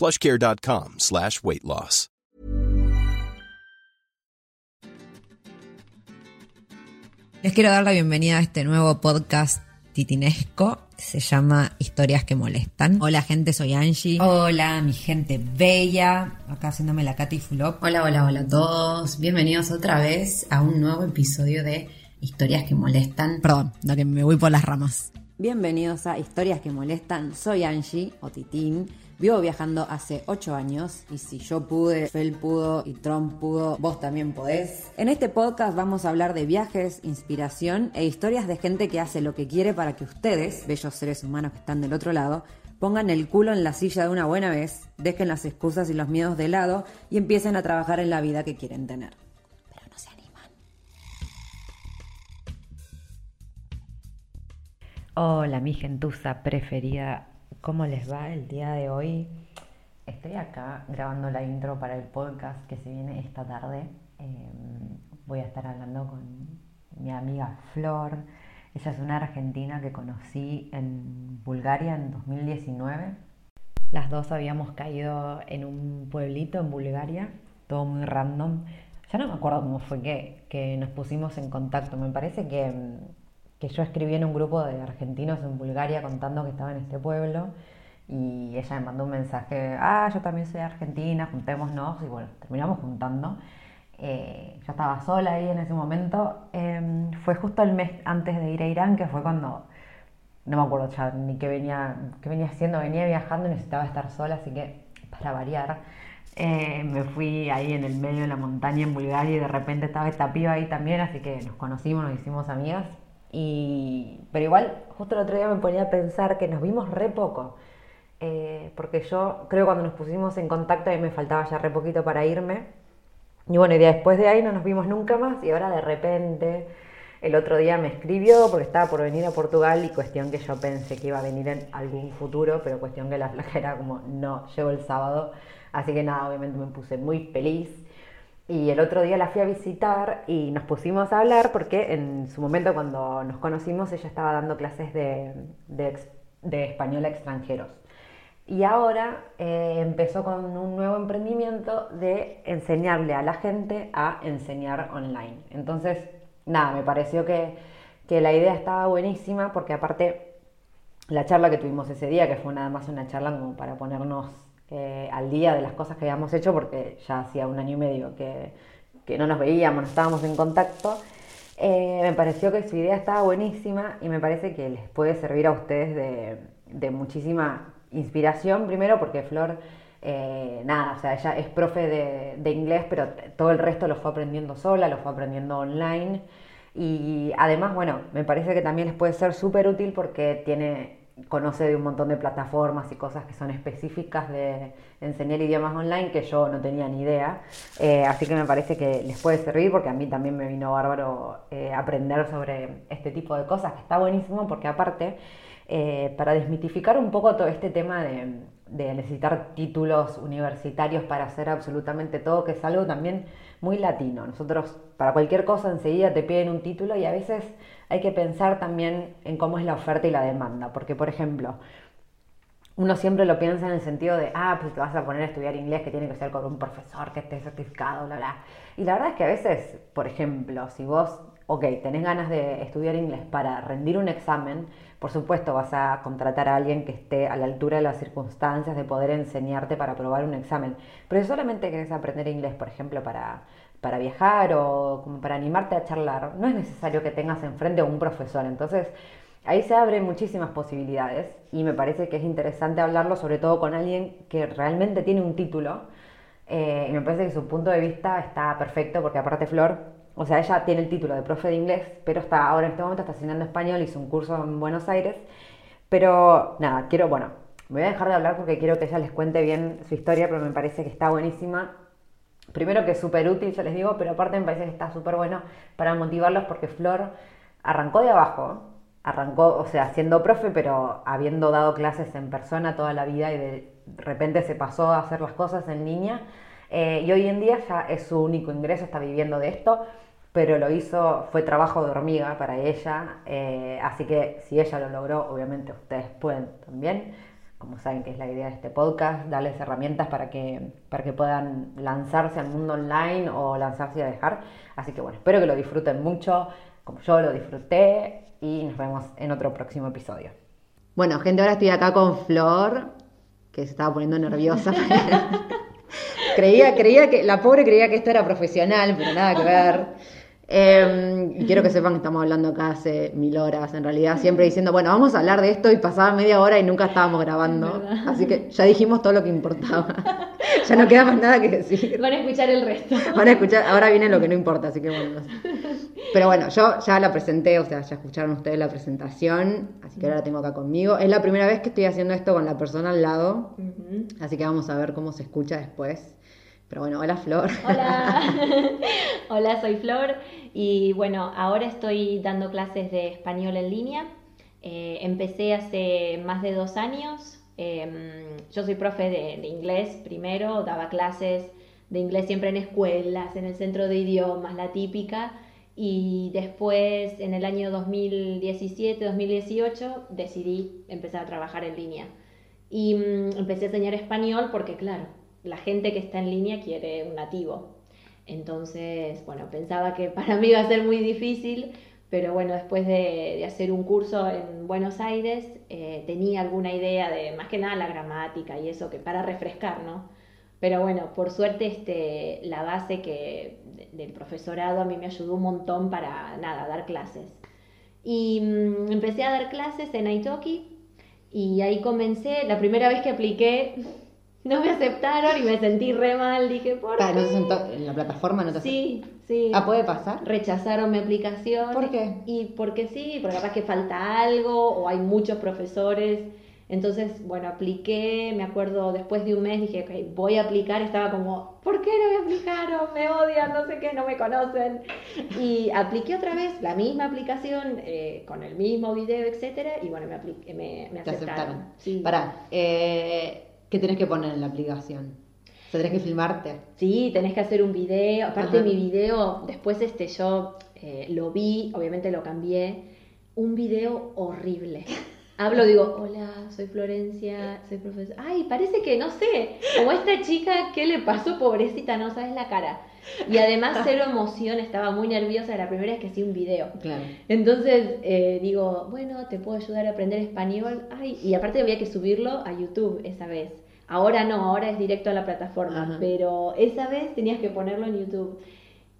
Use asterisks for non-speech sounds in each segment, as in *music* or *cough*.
plushcare.com slash weight loss. Les quiero dar la bienvenida a este nuevo podcast titinesco. Se llama Historias que molestan. Hola gente, soy Angie. Hola, mi gente bella. Acá haciéndome la Katy Fulop. Hola, hola, hola a todos. Bienvenidos otra vez a un nuevo episodio de Historias que molestan. Perdón, la que me voy por las ramas. Bienvenidos a Historias que molestan. Soy Angie o Titín. Vivo viajando hace 8 años y si yo pude, Fel pudo y Trump pudo, vos también podés. En este podcast vamos a hablar de viajes, inspiración e historias de gente que hace lo que quiere para que ustedes, bellos seres humanos que están del otro lado, pongan el culo en la silla de una buena vez, dejen las excusas y los miedos de lado y empiecen a trabajar en la vida que quieren tener. Pero no se animan. Hola, mi gentuza preferida. ¿Cómo les va el día de hoy? Estoy acá grabando la intro para el podcast que se viene esta tarde. Eh, voy a estar hablando con mi amiga Flor. Ella es una argentina que conocí en Bulgaria en 2019. Las dos habíamos caído en un pueblito en Bulgaria, todo muy random. Ya no me acuerdo cómo fue que, que nos pusimos en contacto. Me parece que, que yo escribí en un grupo de argentinos en Bulgaria contando que estaba en este pueblo y ella me mandó un mensaje, ah, yo también soy argentina, juntémonos y bueno, terminamos juntando. Eh, yo estaba sola ahí en ese momento. Eh, fue justo el mes antes de ir a Irán, que fue cuando, no me acuerdo ya ni qué venía, qué venía haciendo, venía viajando y necesitaba estar sola, así que para variar. Eh, me fui ahí en el medio de la montaña en Bulgaria y de repente estaba esta piba ahí también, así que nos conocimos, nos hicimos amigas. Y, pero igual, justo el otro día me ponía a pensar que nos vimos re poco. Eh, porque yo creo cuando nos pusimos en contacto a me faltaba ya re poquito para irme. Y bueno, y después de ahí no nos vimos nunca más y ahora de repente el otro día me escribió porque estaba por venir a Portugal y cuestión que yo pensé que iba a venir en algún futuro, pero cuestión que la *laughs* flojera como no, llegó el sábado. Así que nada, obviamente me puse muy feliz. Y el otro día la fui a visitar y nos pusimos a hablar porque en su momento cuando nos conocimos ella estaba dando clases de, de, español a extranjeros. Y ahora eh, empezó con un nuevo emprendimiento de enseñarle a la gente a enseñar online. Entonces, nada, me pareció que, que la idea estaba buenísima porque aparte la charla que tuvimos ese día, que fue nada más una charla como para ponernos eh, al día de las cosas que habíamos hecho, porque ya hacía un año y medio que, que no nos veíamos, no estábamos en contacto, eh, me pareció que su idea estaba buenísima y me parece que les puede servir a ustedes de, de muchísima inspiración, primero porque Flor, eh, nada, o sea, ella es profe de, de, inglés, pero todo el resto lo fue aprendiendo sola, lo fue aprendiendo online. Y además, bueno, me parece que también les puede ser súper útil porque tiene, conoce de un montón de plataformas y cosas que son específicas de enseñar idiomas online que yo no tenía ni idea. Eh, así que me parece que les puede servir porque a mí también me vino bárbaro eh, aprender sobre este tipo de cosas, que está buenísimo porque aparte eh, para desmitificar un poco todo este tema de, de, necesitar títulos universitarios para hacer absolutamente todo, que es algo también muy latino. Nosotros para cualquier cosa enseguida te piden un título y a veces hay que pensar también en cómo es la oferta y la demanda, porque por ejemplo, uno siempre lo piensa en el sentido de, ah, pues te vas a poner a estudiar inglés que tiene que ser con un profesor que esté certificado, bla, bla. Y la verdad es que a veces, por ejemplo, si vos, ok, tenés ganas de estudiar inglés para rendir un examen, por supuesto vas a contratar a alguien que esté a la altura de las circunstancias de poder enseñarte para aprobar un examen. Pero si solamente querés aprender inglés, por ejemplo, para, para viajar o como para animarte a charlar, no es necesario que tengas enfrente a un profesor. Entonces, Ahí se abren muchísimas posibilidades y me parece que es interesante hablarlo sobre todo con alguien que realmente tiene un título eh, y me parece que su punto de vista está perfecto porque aparte Flor, o sea, ella tiene el título de profe de inglés, pero está ahora en este momento está enseñando español, hizo un curso en Buenos Aires, pero nada, quiero, bueno, me voy a dejar de hablar porque quiero que ella les cuente bien su historia, pero me parece que está buenísima. Primero que es súper útil, yo les digo, pero aparte me parece que está súper bueno para motivarlos porque Flor arrancó de abajo, arrancó, o sea, siendo profe, pero habiendo dado clases en persona toda la vida y de repente se pasó a hacer las cosas en línea. Eh, y hoy en día ya es su único ingreso, está viviendo de esto, pero lo hizo, fue trabajo de hormiga para ella, eh, así que si ella lo logró, obviamente ustedes pueden también, como saben que es la idea de este podcast, darles herramientas para que, para que puedan lanzarse al mundo online o lanzarse a dejar. Así que bueno, espero que lo disfruten mucho, como yo lo disfruté, y nos vemos en otro próximo episodio. Bueno, gente, ahora estoy acá con Flor, que se estaba poniendo nerviosa. *laughs* creía, creía que, la pobre creía que esto era profesional, pero nada que ver. Em, y quiero que sepan que estamos hablando acá hace mil horas, en realidad, siempre diciendo, bueno, vamos a hablar de esto y pasaba media hora y nunca estábamos grabando. Así que ya dijimos todo lo que importaba. *laughs* ya no queda más nada que decir. Van a escuchar el resto. Van a escuchar, ahora viene lo que no importa, así que bueno. Pero bueno, yo ya la presenté, o sea, ya escucharon ustedes la presentación, así que ahora la tengo acá conmigo. Es la primera vez que estoy haciendo esto con la persona al lado, así que vamos a ver cómo se escucha después. Pero bueno, hola Flor. Hola, *laughs* hola, soy Flor y bueno, ahora estoy dando clases de español en línea. Eh, empecé hace más de dos años. Em, yo soy profe de, inglés primero, daba clases de inglés siempre en escuelas, en el centro de idiomas, la típica. Y después, en el año 2017-2018, decidí empezar a trabajar en línea. Y mm, empecé a enseñar español porque, claro, la gente que está en línea quiere un nativo. Entonces, bueno, pensaba que *laughs* para mí iba a ser muy difícil, pero bueno, después de, hacer un curso en Buenos Aires, eh, tenía alguna idea de más que nada la gramática y eso, que para refrescar, ¿no? Pero bueno, por suerte este, la base que, del profesorado a mí me ayudó un montón para, nada, dar clases. Y mm, empecé a dar clases en Italki y ahí comencé, la primera vez que apliqué no me aceptaron y me sentí re mal. Dije, ¿por qué? en la plataforma no te Sí, sí. Ah, ¿puede pasar? Rechazaron mi aplicación. ¿Por qué? Y porque sí, porque capaz que falta algo o hay muchos profesores. Entonces, bueno, apliqué, me acuerdo después de un mes, dije, ok, voy a aplicar, estaba como, ¿por qué no me aplicaron? Me odian, no sé qué, no me conocen. Y apliqué otra vez la misma aplicación, eh, con el mismo video, etcétera, y bueno, me, apliqué, me, me aceptaron. Sí. Para, eh, ¿Qué tenés que poner en la aplicación? O tenés que filmarte. Sí, tenés que hacer un video. Aparte mi video, después este yo eh, lo vi, obviamente lo cambié. Un video horrible. Hablo, digo, hola, soy Florencia, soy profesor. Ay, parece que, no sé, como esta chica, ¿qué le pasó? Pobrecita, no sabes la cara. Y además *laughs* cero emoción, estaba muy nerviosa, la primera vez que hacía un video. Claro. Entonces eh, digo, bueno, te puedo ayudar a aprender español. Ay, y aparte había que subirlo a YouTube esa vez. Ahora no, ahora es directo a la plataforma, pero esa vez tenías que ponerlo en YouTube.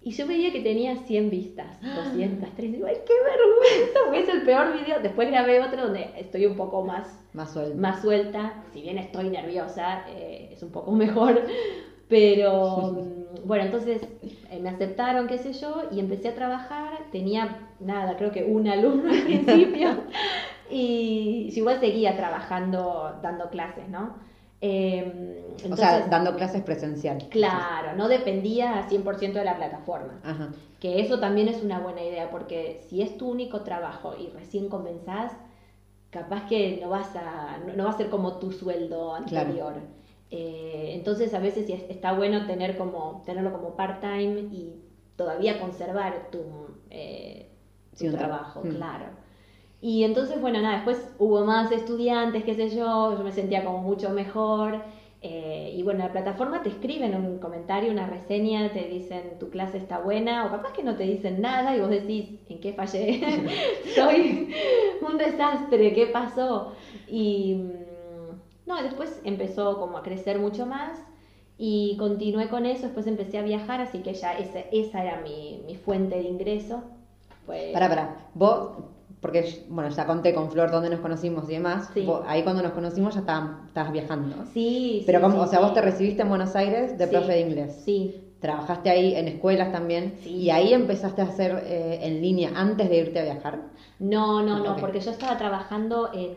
Y yo veía que tenía 100 vistas, 200, 300. Digo, ¡ay, qué vergüenza! Es el peor video. Después grabé otro donde estoy un poco más, más, suelta. más suelta. Si bien estoy nerviosa, eh, es un poco *laughs* mejor. Pero *laughs* bueno, entonces eh, me aceptaron, qué sé yo, y empecé a trabajar. Tenía, nada, creo que un alumno al principio. *laughs* y igual seguía trabajando, dando clases, ¿no? Eh, o sea, dando clases presenciales. Claro, no dependía 100% de la plataforma. Que eso también es una buena idea, porque si es tu único trabajo y recién comenzás, capaz que no vas a, no, va a ser como tu sueldo anterior. Eh, entonces a veces está bueno tener como, tenerlo como part-time y todavía conservar tu, eh, trabajo, mm. claro. Y entonces, bueno, nada, después hubo más estudiantes, qué sé yo, yo me sentía como mucho mejor. eh, y bueno, la plataforma te escriben un comentario, una reseña, te dicen tu clase está buena, o capaz que no te dicen nada y vos decís, ¿en qué fallé? *laughs* Soy un desastre, ¿qué pasó? Y mm, no, después empezó como a crecer mucho más y continué con eso, después empecé a viajar, así que ya esa, esa era mi, mi fuente de ingreso. Pará, pará. Vos, porque, bueno, ya conté con Flor dónde nos conocimos y demás. Sí. Vos- ahí cuando nos conocimos ya estaban- estabas viajando. Sí, Pero, sí, como, sí, o sea, vos te recibiste en Buenos Aires de profe de inglés. Sí, Trabajaste ahí en escuelas también. Sí. Y ahí empezaste a hacer eh, en línea antes de irte a viajar. no, no, no, porque yo estaba trabajando en,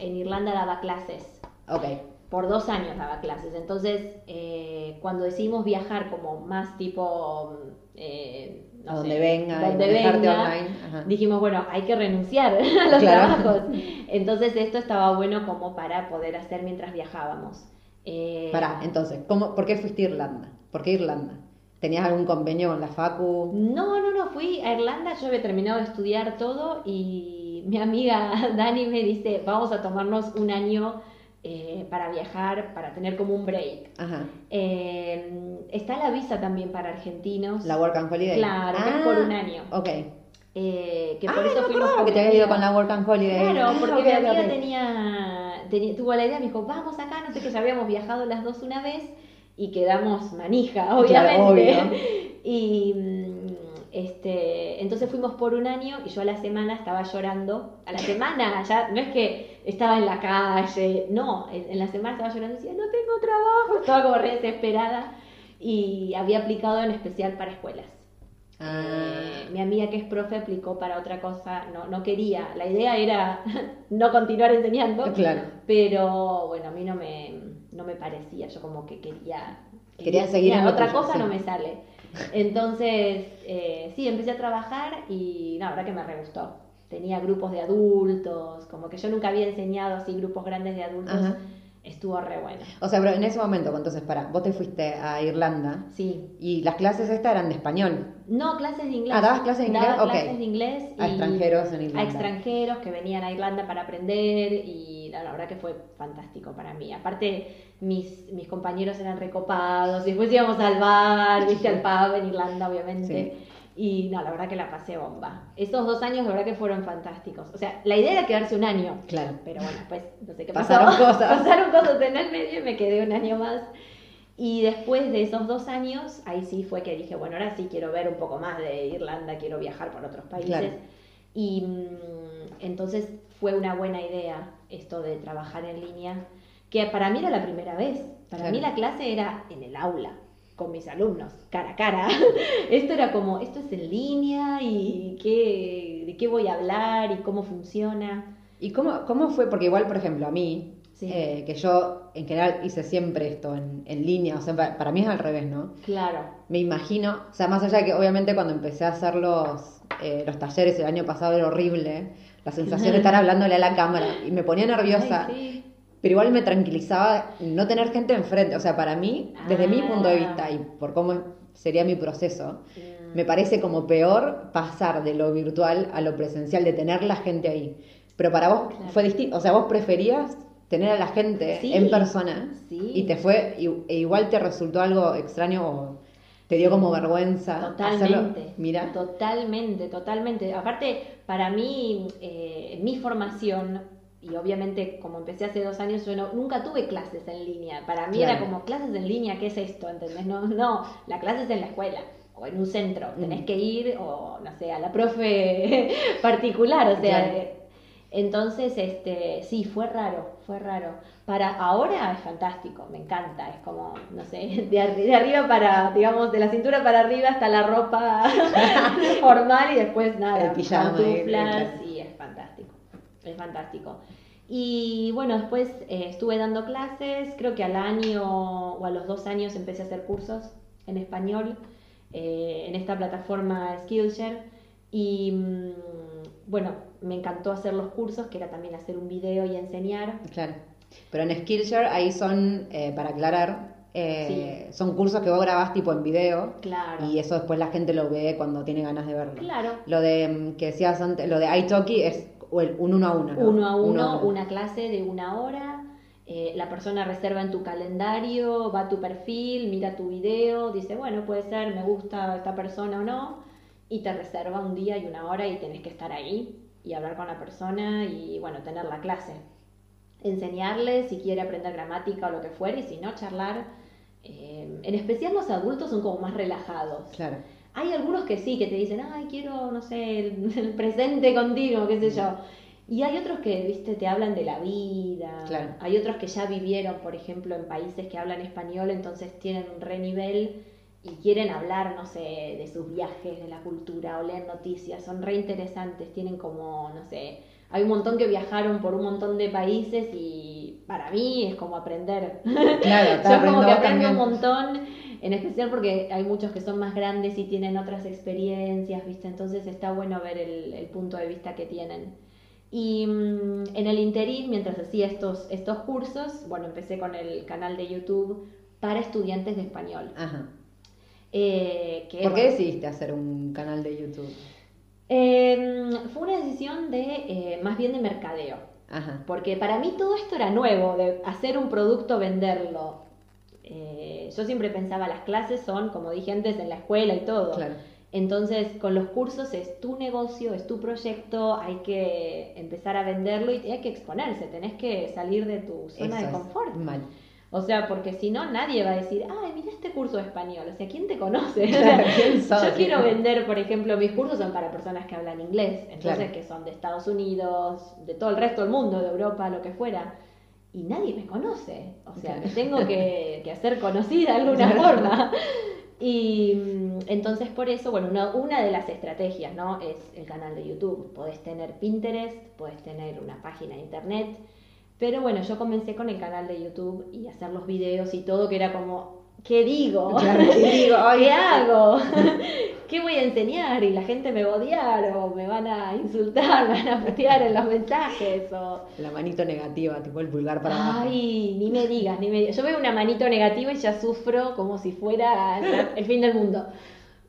en Irlanda, daba clases. Ok. Por dos años daba clases. Entonces, eh, cuando decidimos viajar como más tipo... eh, no A sé, donde venga, y donde venga, online, ajá. dijimos, bueno, hay que renunciar *laughs* a los Claro. trabajos. Entonces, esto estaba bueno como para poder hacer mientras viajábamos. Eh, Pará, entonces, ¿cómo, ¿por qué fuiste a Irlanda? ¿Por qué Irlanda? ¿Tenías algún convenio con la Facu? No, no, no, fui a Irlanda, yo había terminado de estudiar todo y mi amiga *laughs* Dani me dice, vamos a tomarnos un año eh, para viajar, para tener como un break. Ajá. Eh, está la visa también para argentinos. La Work and Holiday. Claro, que es por un año. Ok. eh, que ah, por eso no fuimos que mi te habías ido con la Work and Holiday. Claro, Ah, porque mi amiga tenía, tenía- tuvo la idea, me dijo, vamos acá, no sé qué, ya habíamos viajado las dos una vez y quedamos manija, obviamente. obvio. *laughs* Y mm, este, entonces fuimos por un año y yo a la semana estaba llorando. A la semana, ya no es que estaba en la calle, no, en, en la semana estaba llorando y decía, no tengo trabajo, estaba como re desesperada y había aplicado en especial para escuelas. Ah, Eh, mi amiga que es profe aplicó para otra cosa, no, no quería, la idea era *laughs* no continuar enseñando, Claro. pero bueno, a mí no me, no me parecía, yo como que quería, Quería seguir en lo otra cosa sí. no me sale. Entonces, eh, sí, empecé a trabajar y la verdad que me re gustó. Tenía grupos de adultos, como que yo nunca había enseñado así grupos grandes de adultos, Ajá. estuvo re bueno. O sea, pero en ese momento, entonces, para, vos te fuiste a Irlanda Sí. y las clases estas eran de español. No, clases de inglés. Ah, ¿dabas clases de inglés? Daba Ok. clases de inglés. A extranjeros en Irlanda. A extranjeros que venían a Irlanda para aprender y la, la verdad que fue fantástico para mí. Aparte, mis, mis compañeros eran recopados y después íbamos al bar, viste, al pub en Irlanda, obviamente. Y no, la verdad que la pasé bomba. Esos dos años, la verdad que fueron fantásticos. O sea, la idea era quedarse un año. Claro. Pero bueno, pues no sé qué Pasaron pasó. cosas. *laughs* Pasaron cosas en el medio y me quedé un año más. Y después de esos dos años, ahí sí fue que dije, bueno, ahora sí quiero ver un poco más de Irlanda, quiero viajar por otros países. Claro. Y mm, entonces fue una buena idea esto de trabajar en línea, que para mí era la primera vez. Para Claro. mí la clase era en el aula, con mis alumnos, cara a cara. *laughs* esto era como, esto es en línea y qué, de qué voy a hablar y cómo funciona. ¿Y cómo, cómo fue? Porque igual, por ejemplo, a mí, Sí. eh, que yo en general hice siempre esto en, en línea, o sea, pa- para mí es al revés, ¿no? Claro. Me imagino, o sea, más allá de que obviamente cuando empecé a hacer los, eh, los talleres el año pasado era horrible, la sensación de estar hablándole a la cámara y me ponía nerviosa, Ay, sí. pero igual me tranquilizaba no tener gente enfrente, o sea, para mí, desde mi punto de vista Ah. y por cómo sería mi proceso, me parece como peor pasar de lo virtual a lo presencial, de tener la gente ahí. Pero para vos Claro. fue distinto, o sea, vos preferías tener a la gente Sí, en persona sí. y te fue, e igual te resultó algo extraño o te dio como vergüenza hacerlo. Totalmente. Mira, Totalmente, totalmente. Aparte, para mí, eh, mi formación, y obviamente como empecé hace dos años, yo no- nunca tuve clases en línea. Para mí era como clases en línea, ¿qué es esto? ¿Entendés? No, no, la clase es en la escuela. O en un centro, tenés Mm. que ir, o no sé, a la profe *laughs* particular, o sea, Claro. Entonces, este, sí, fue raro, fue raro. Para ahora es fantástico, me encanta, es como, no sé, *laughs* de, arri- de arriba para, digamos, de la cintura para arriba hasta la ropa *laughs* formal y después nada, El pijama, pantuflas, sí, es fantástico, es fantástico. Y bueno, después eh, estuve dando clases, creo que al año o a los dos años empecé a hacer cursos en español eh, en esta plataforma Skillshare y mm, bueno, me encantó hacer los cursos, que era también hacer un video y enseñar. claro. Pero en Skillshare ahí son, eh, para aclarar, eh, son cursos que vos grabás tipo en video Claro. y eso después la gente lo ve cuando tiene ganas de verlo. Claro. Lo de mm, que decías antes, lo de iTalki es o el, un uno a uno, ¿no? uno a uno, una clase de una hora. eh, la persona reserva en tu calendario, va a tu perfil, mira tu video, dice, bueno, puede ser, me gusta esta persona o no, y te reserva un día y una hora y tenés que estar ahí y hablar con la persona y, bueno, tener la clase. Enseñarle si quiere aprender gramática o lo que fuera, y si no, charlar. Eh, en especial los adultos son como más relajados. Claro. Hay algunos que sí, que te dicen, ay, quiero, no sé, el, el presente contigo, qué sé yo. Y hay otros que, viste, te hablan de la vida. Claro. Hay otros que ya vivieron, por ejemplo, en países que hablan español, entonces tienen un re nivel y quieren hablar, no sé, de sus viajes, de la cultura o leer noticias. Son re interesantes, tienen como, no sé, hay un montón que viajaron por un montón de países y para mí es como aprender. *laughs* Claro, Yo como que aprendo también. un montón, en especial porque hay muchos que son más grandes y tienen otras experiencias, ¿viste? Entonces está bueno ver el, el punto de vista que tienen. Y mm, en el interín, mientras hacía estos, estos cursos, bueno, empecé con el canal de YouTube para estudiantes de español. Ajá. Eh, que, ¿Por qué bueno, decidiste hacer un canal de YouTube? eh, fue una decisión de, eh, más bien de mercadeo. Ajá. Porque para mí todo esto era nuevo, de hacer un producto, venderlo. Eh, yo siempre pensaba, las clases son, como dije antes, en la escuela y todo. Claro. Entonces, con los cursos es tu negocio, es tu proyecto, hay que empezar a venderlo y hay que exponerse, tenés que salir de tu zona Eso de es confort. Mal. O sea, porque si no, nadie va a decir, ay, mira este curso de español. O sea, ¿quién te conoce? *laughs* O Claro, sea, ¿quién sos? yo quiero vender, por ejemplo, mis cursos son para personas que hablan inglés, entonces Claro. que son de Estados Unidos, de todo el resto del mundo, de Europa, lo que fuera. Y nadie me conoce. O sea, me tengo que, *laughs* que hacer conocida de alguna forma. Y mm, entonces por eso, bueno, una, una de las estrategias, ¿no? Es el canal de YouTube. Podés tener Pinterest, podés tener una página de internet. Pero bueno, yo comencé con el canal de YouTube y hacer los videos y todo, que era como, ¿qué digo? *laughs* Claro, ¿qué digo? *laughs* Ay, ¿Qué hago? *laughs* ¿Qué voy a enseñar? Y la gente me va a odiar o me van a insultar, me van a putear en los mensajes o... La manito negativa, tipo el pulgar para abajo. Ay, ni me digas, ni me digas. Yo veo una manito negativa y ya sufro como si fuera el fin del mundo.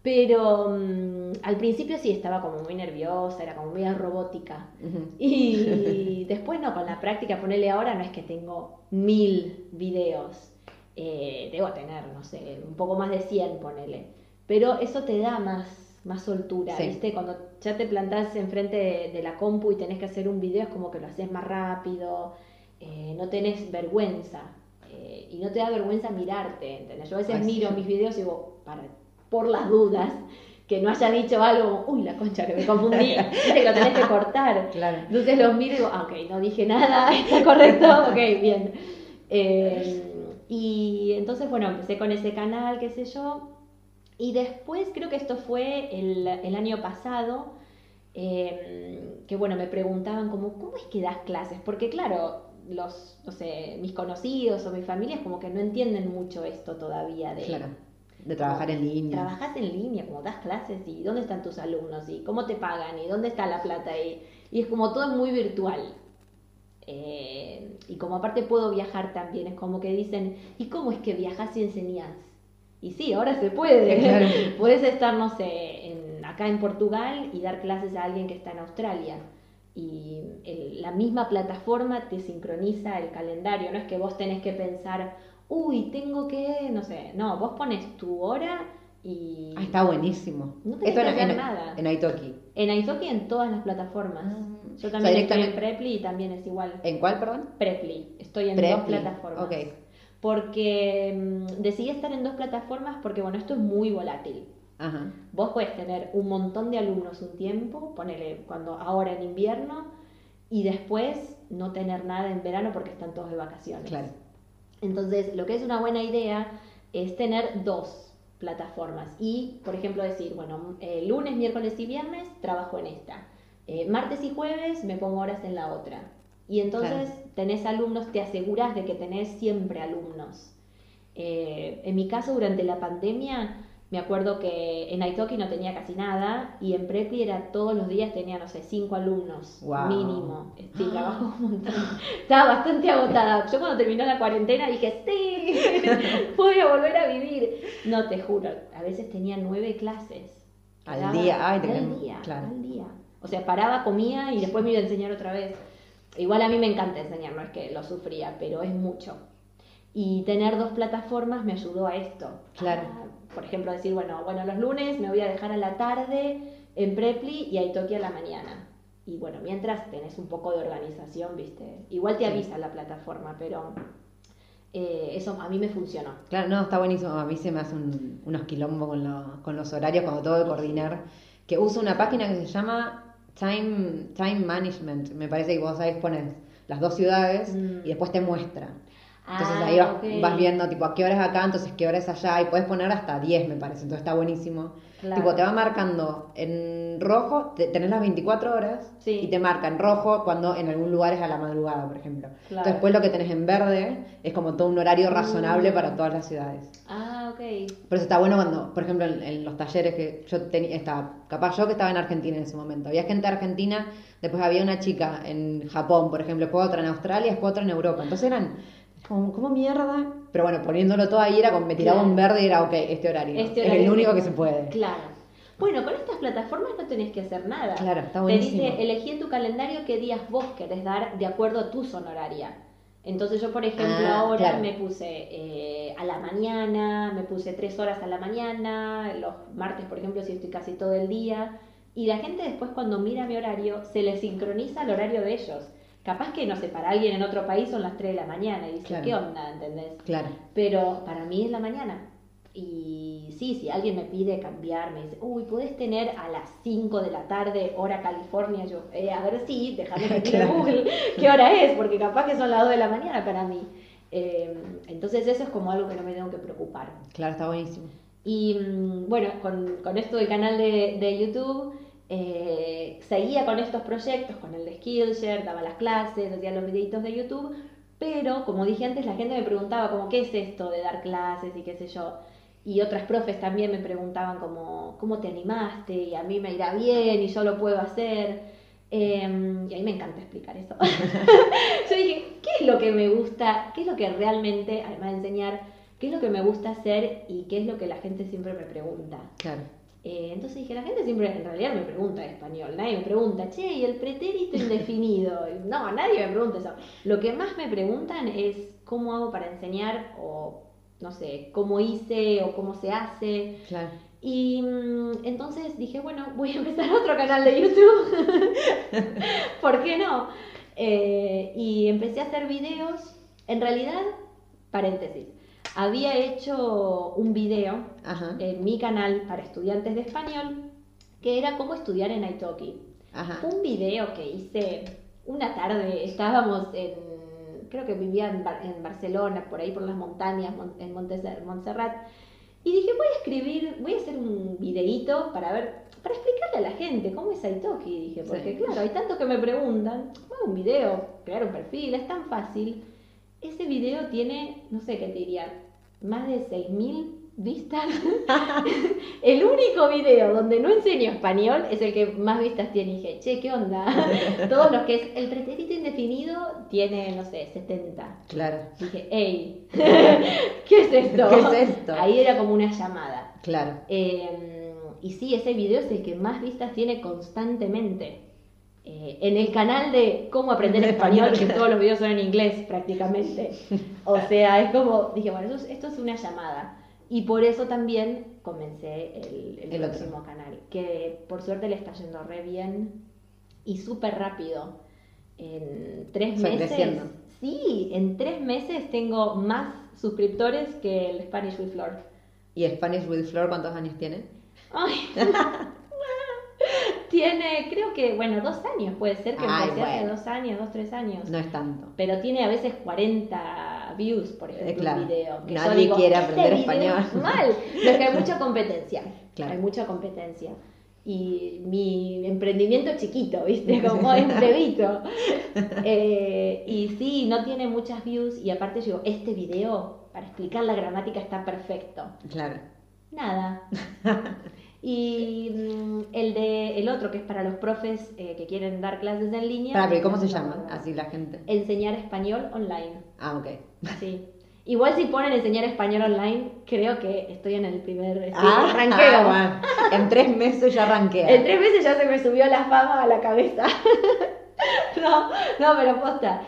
Pero mm, al principio sí estaba como muy nerviosa, era como muy robótica. Y *laughs* después no, con la práctica, ponerle ahora, no es que tengo mil videos. Eh, debo tener, no sé, un poco más de 100, ponele. Pero eso te da más, más soltura, Sí. ¿viste? Cuando ya te plantás enfrente de, de la compu y tenés que hacer un video, es como que lo haces más rápido, eh, no tenés vergüenza. eh, y no te da vergüenza mirarte, ¿entendés? Yo a veces Ay, sí. miro mis videos y digo, para, por las dudas, que no haya dicho algo, uy, la concha, que me confundí, *laughs* que lo tenés que cortar. Claro. Entonces los miro y digo, ah, ok, no dije nada, *laughs* está correcto, *laughs* ok, bien. Eh, y entonces, bueno, empecé con ese canal, qué sé yo. Y después, creo que esto fue el, el año pasado, eh, que bueno, me preguntaban como, ¿cómo es que das clases? Porque claro, los, no sé, mis conocidos o mi familia es como que no entienden mucho esto todavía de... Claro. De trabajar en línea. Trabajas en línea, como das clases y dónde están tus alumnos y cómo te pagan y dónde está la plata y, y es como todo es muy virtual. Eh, y como aparte puedo viajar también, es como que dicen, ¿y cómo es que viajas y enseñás? Y sí, ahora se puede. Claro. *laughs* Puedes estar, no sé, en- acá en Portugal y dar clases a alguien que está en Australia. Y el- la misma plataforma te sincroniza el calendario. No es que vos tenés que pensar, uy, tengo que, no sé, no, vos pones tu hora y... Ah, está buenísimo. No tenés Esto que en, hacer en- nada. en Italki. En Italki en todas las plataformas. Ah. Yo O también sea, estoy en Preply y también es igual. ¿En cuál, perdón? Preply, estoy en Preply, dos plataformas. ok. Porque mm, decidí estar en dos plataformas porque, bueno, esto es muy volátil. Ajá. Vos puedes tener un montón de alumnos un tiempo, ponele cuando ahora en invierno, y después no tener nada en verano porque están todos de vacaciones. Claro. Entonces, lo que es una buena idea es tener dos plataformas y, por ejemplo, decir, bueno, eh, lunes, miércoles y viernes trabajo en esta. Eh, martes y jueves me pongo horas en la otra. Y entonces Claro. tenés alumnos, te aseguras de que tenés siempre alumnos. Eh, en mi caso, durante la pandemia, me acuerdo que en Italki no tenía casi nada y en Preply era todos los días tenía, no sé, cinco alumnos mínimo. Sí, trabajo un montón. Estaba bastante agotada. Yo cuando terminó la cuarentena dije, sí, *laughs* voy a volver a vivir. No, te juro, a veces tenía nueve clases. Al día, ay, te al día, claro. al día. O sea, paraba, comía y después me iba a enseñar otra vez. Igual a mí me encanta enseñar, no es que lo sufría, pero es mucho. Y tener dos plataformas me ayudó a esto. Claro. A, por ejemplo, decir, bueno, bueno, los lunes me voy a dejar a la tarde en Preply y ahí toque a la mañana. Y bueno, mientras tenés un poco de organización, ¿viste? Igual te avisa la plataforma, pero eh, eso a mí me funcionó. Claro, no, está buenísimo. A mí se me hace un- unos quilombos con, lo- con los horarios cuando tengo que coordinar. Que uso una página que se llama Time, Time Management. Me parece que vos sabés pones las dos ciudades Mm. y después te muestra. Entonces Ah, ahí vas, ok. vas viendo tipo a qué hora es acá, entonces qué hora es allá y puedes poner hasta 10 me parece, entonces está buenísimo. Claro. Tipo te va marcando en rojo, te- tenés las 24 horas Sí. y te marca en rojo cuando en algún lugar es a la madrugada, por ejemplo. Claro. Entonces después lo que tenés en verde es como todo un horario razonable Mm. para todas las ciudades. Ah, ok. Por eso está bueno cuando, por ejemplo, en, en los talleres que yo tenía, estaba, capaz yo que estaba en Argentina en ese momento, había gente de Argentina, después había una chica en Japón, por ejemplo, después otra en Australia, después otra en Europa. Entonces eran, como, ¿cómo mierda? Pero bueno, poniéndolo todo ahí era me tiraba Claro. un verde y era, ok, este horario. Este es el único que se puede. Claro. Bueno, con estas plataformas no tenés que hacer nada. Claro, está Te buenísimo. dice, elegí en tu calendario qué días vos querés dar de acuerdo a tu zona horaria. Entonces yo, por ejemplo, Ah, ahora claro. me puse eh, a la mañana, me puse tres horas a la mañana, los martes, por ejemplo, si estoy casi todo el día. Y la gente después cuando mira mi horario, se le sincroniza el horario de ellos. Capaz que, no sé, para alguien en otro país son las 3 de la mañana y dice, Claro. ¿qué onda? ¿Entendés? Claro. Pero para mí es la mañana. Y sí, si alguien me pide cambiar, me dice, uy, ¿puedes tener a las 5 de la tarde, hora California? Yo, eh, a ver, sí, déjame que tire *laughs* Claro. Google qué hora es, porque capaz que son las 2 de la mañana para mí. Eh, entonces eso es como algo que no me tengo que preocupar. Claro, está buenísimo. Y mm, bueno, con, con esto del canal de, de YouTube, eh, seguía con estos proyectos, con el de Skillshare, daba las clases, hacía los videitos de YouTube, pero como dije antes, la gente me preguntaba como, ¿qué es esto de dar clases y qué sé yo? Y otras profes también me preguntaban como, ¿cómo te animaste? Y a mí me irá bien y yo lo puedo hacer. Eh, y a mí me encanta explicar eso. *laughs* yo dije, ¿qué es lo que me gusta? ¿Qué es lo que realmente, además de enseñar, qué es lo que me gusta hacer y qué es lo que la gente siempre me pregunta? Claro. Eh, entonces dije, la gente siempre en realidad me pregunta en español, nadie me pregunta, che, ¿y el pretérito indefinido? No, nadie me pregunta eso. Lo que más me preguntan es cómo hago para enseñar o, no sé, cómo hice o cómo se hace. Claro. Y mm, entonces dije, bueno, voy a empezar *laughs* otro canal de YouTube. *laughs* ¿Por qué no? Eh, y empecé a hacer videos. En realidad, paréntesis, había hecho un video Ajá. en mi canal para estudiantes de español que era cómo estudiar en Italki. Ajá. Un video que hice una tarde, estábamos en, creo que vivía en, Bar- en Barcelona, por ahí por las montañas, Mon- en Montes- Montserrat, y dije, voy a escribir, voy a hacer un videíto para ver, para explicarle a la gente cómo es Italki, dije, porque Sí. claro, hay tanto que me preguntan, hago un video, crear un perfil, es tan fácil. Ese video tiene, no sé qué te diría, más de 6.000 vistas. *laughs* el único video donde no enseño español es el que más vistas tiene. Y dije, che, ¿qué onda? *laughs* Todos los que es el pretérito indefinido tiene, no sé, 70. Claro. Dije, hey, *laughs* ¿qué es esto? ¿Qué es esto? Ahí era como una llamada. Claro. Eh, y sí, ese video es el que más vistas tiene constantemente. Eh, en el canal de cómo aprender De español, que todos los videos son en inglés prácticamente. *laughs* O sea, es como, dije, bueno, esto es, esto es una llamada. Y por eso también comencé el, el El otro. próximo canal, que por suerte le está yendo re bien y súper rápido. En tres Fue meses. creciendo. Sí, en tres meses tengo más suscriptores que el Spanish with Flor. ¿Y Spanish with Flor cuántos años tiene? Ay. *laughs* *laughs* tiene, creo que, bueno, dos años puede ser que Ay, empecé hace bueno. dos años, dos, tres años. No es tanto. Pero tiene a veces 40 views, por ejemplo, Eh, claro. un video. que Nadie digo, quiere "Este aprender video español". es *laughs* Mal, pero que hay mucha competencia. Claro. Hay mucha competencia. Y mi emprendimiento chiquito, ¿viste? Como es bebito. *laughs* Eh, y sí, no tiene muchas views. Y aparte, yo digo, este video, para explicar la gramática, está perfecto. Claro. Nada. Y mm, el de el otro que es para los profes eh, que quieren dar clases en línea. Pero ¿y ¿cómo se llama? Así la gente. Enseñar español online. Ah, ok. Sí. Igual si ponen enseñar español online, creo que estoy en el primer sí, Ah, *laughs* ranqueo. bueno. En tres meses ya arranqué. En tres meses ya se me subió la fama a la cabeza. *laughs* no, no, pero posta.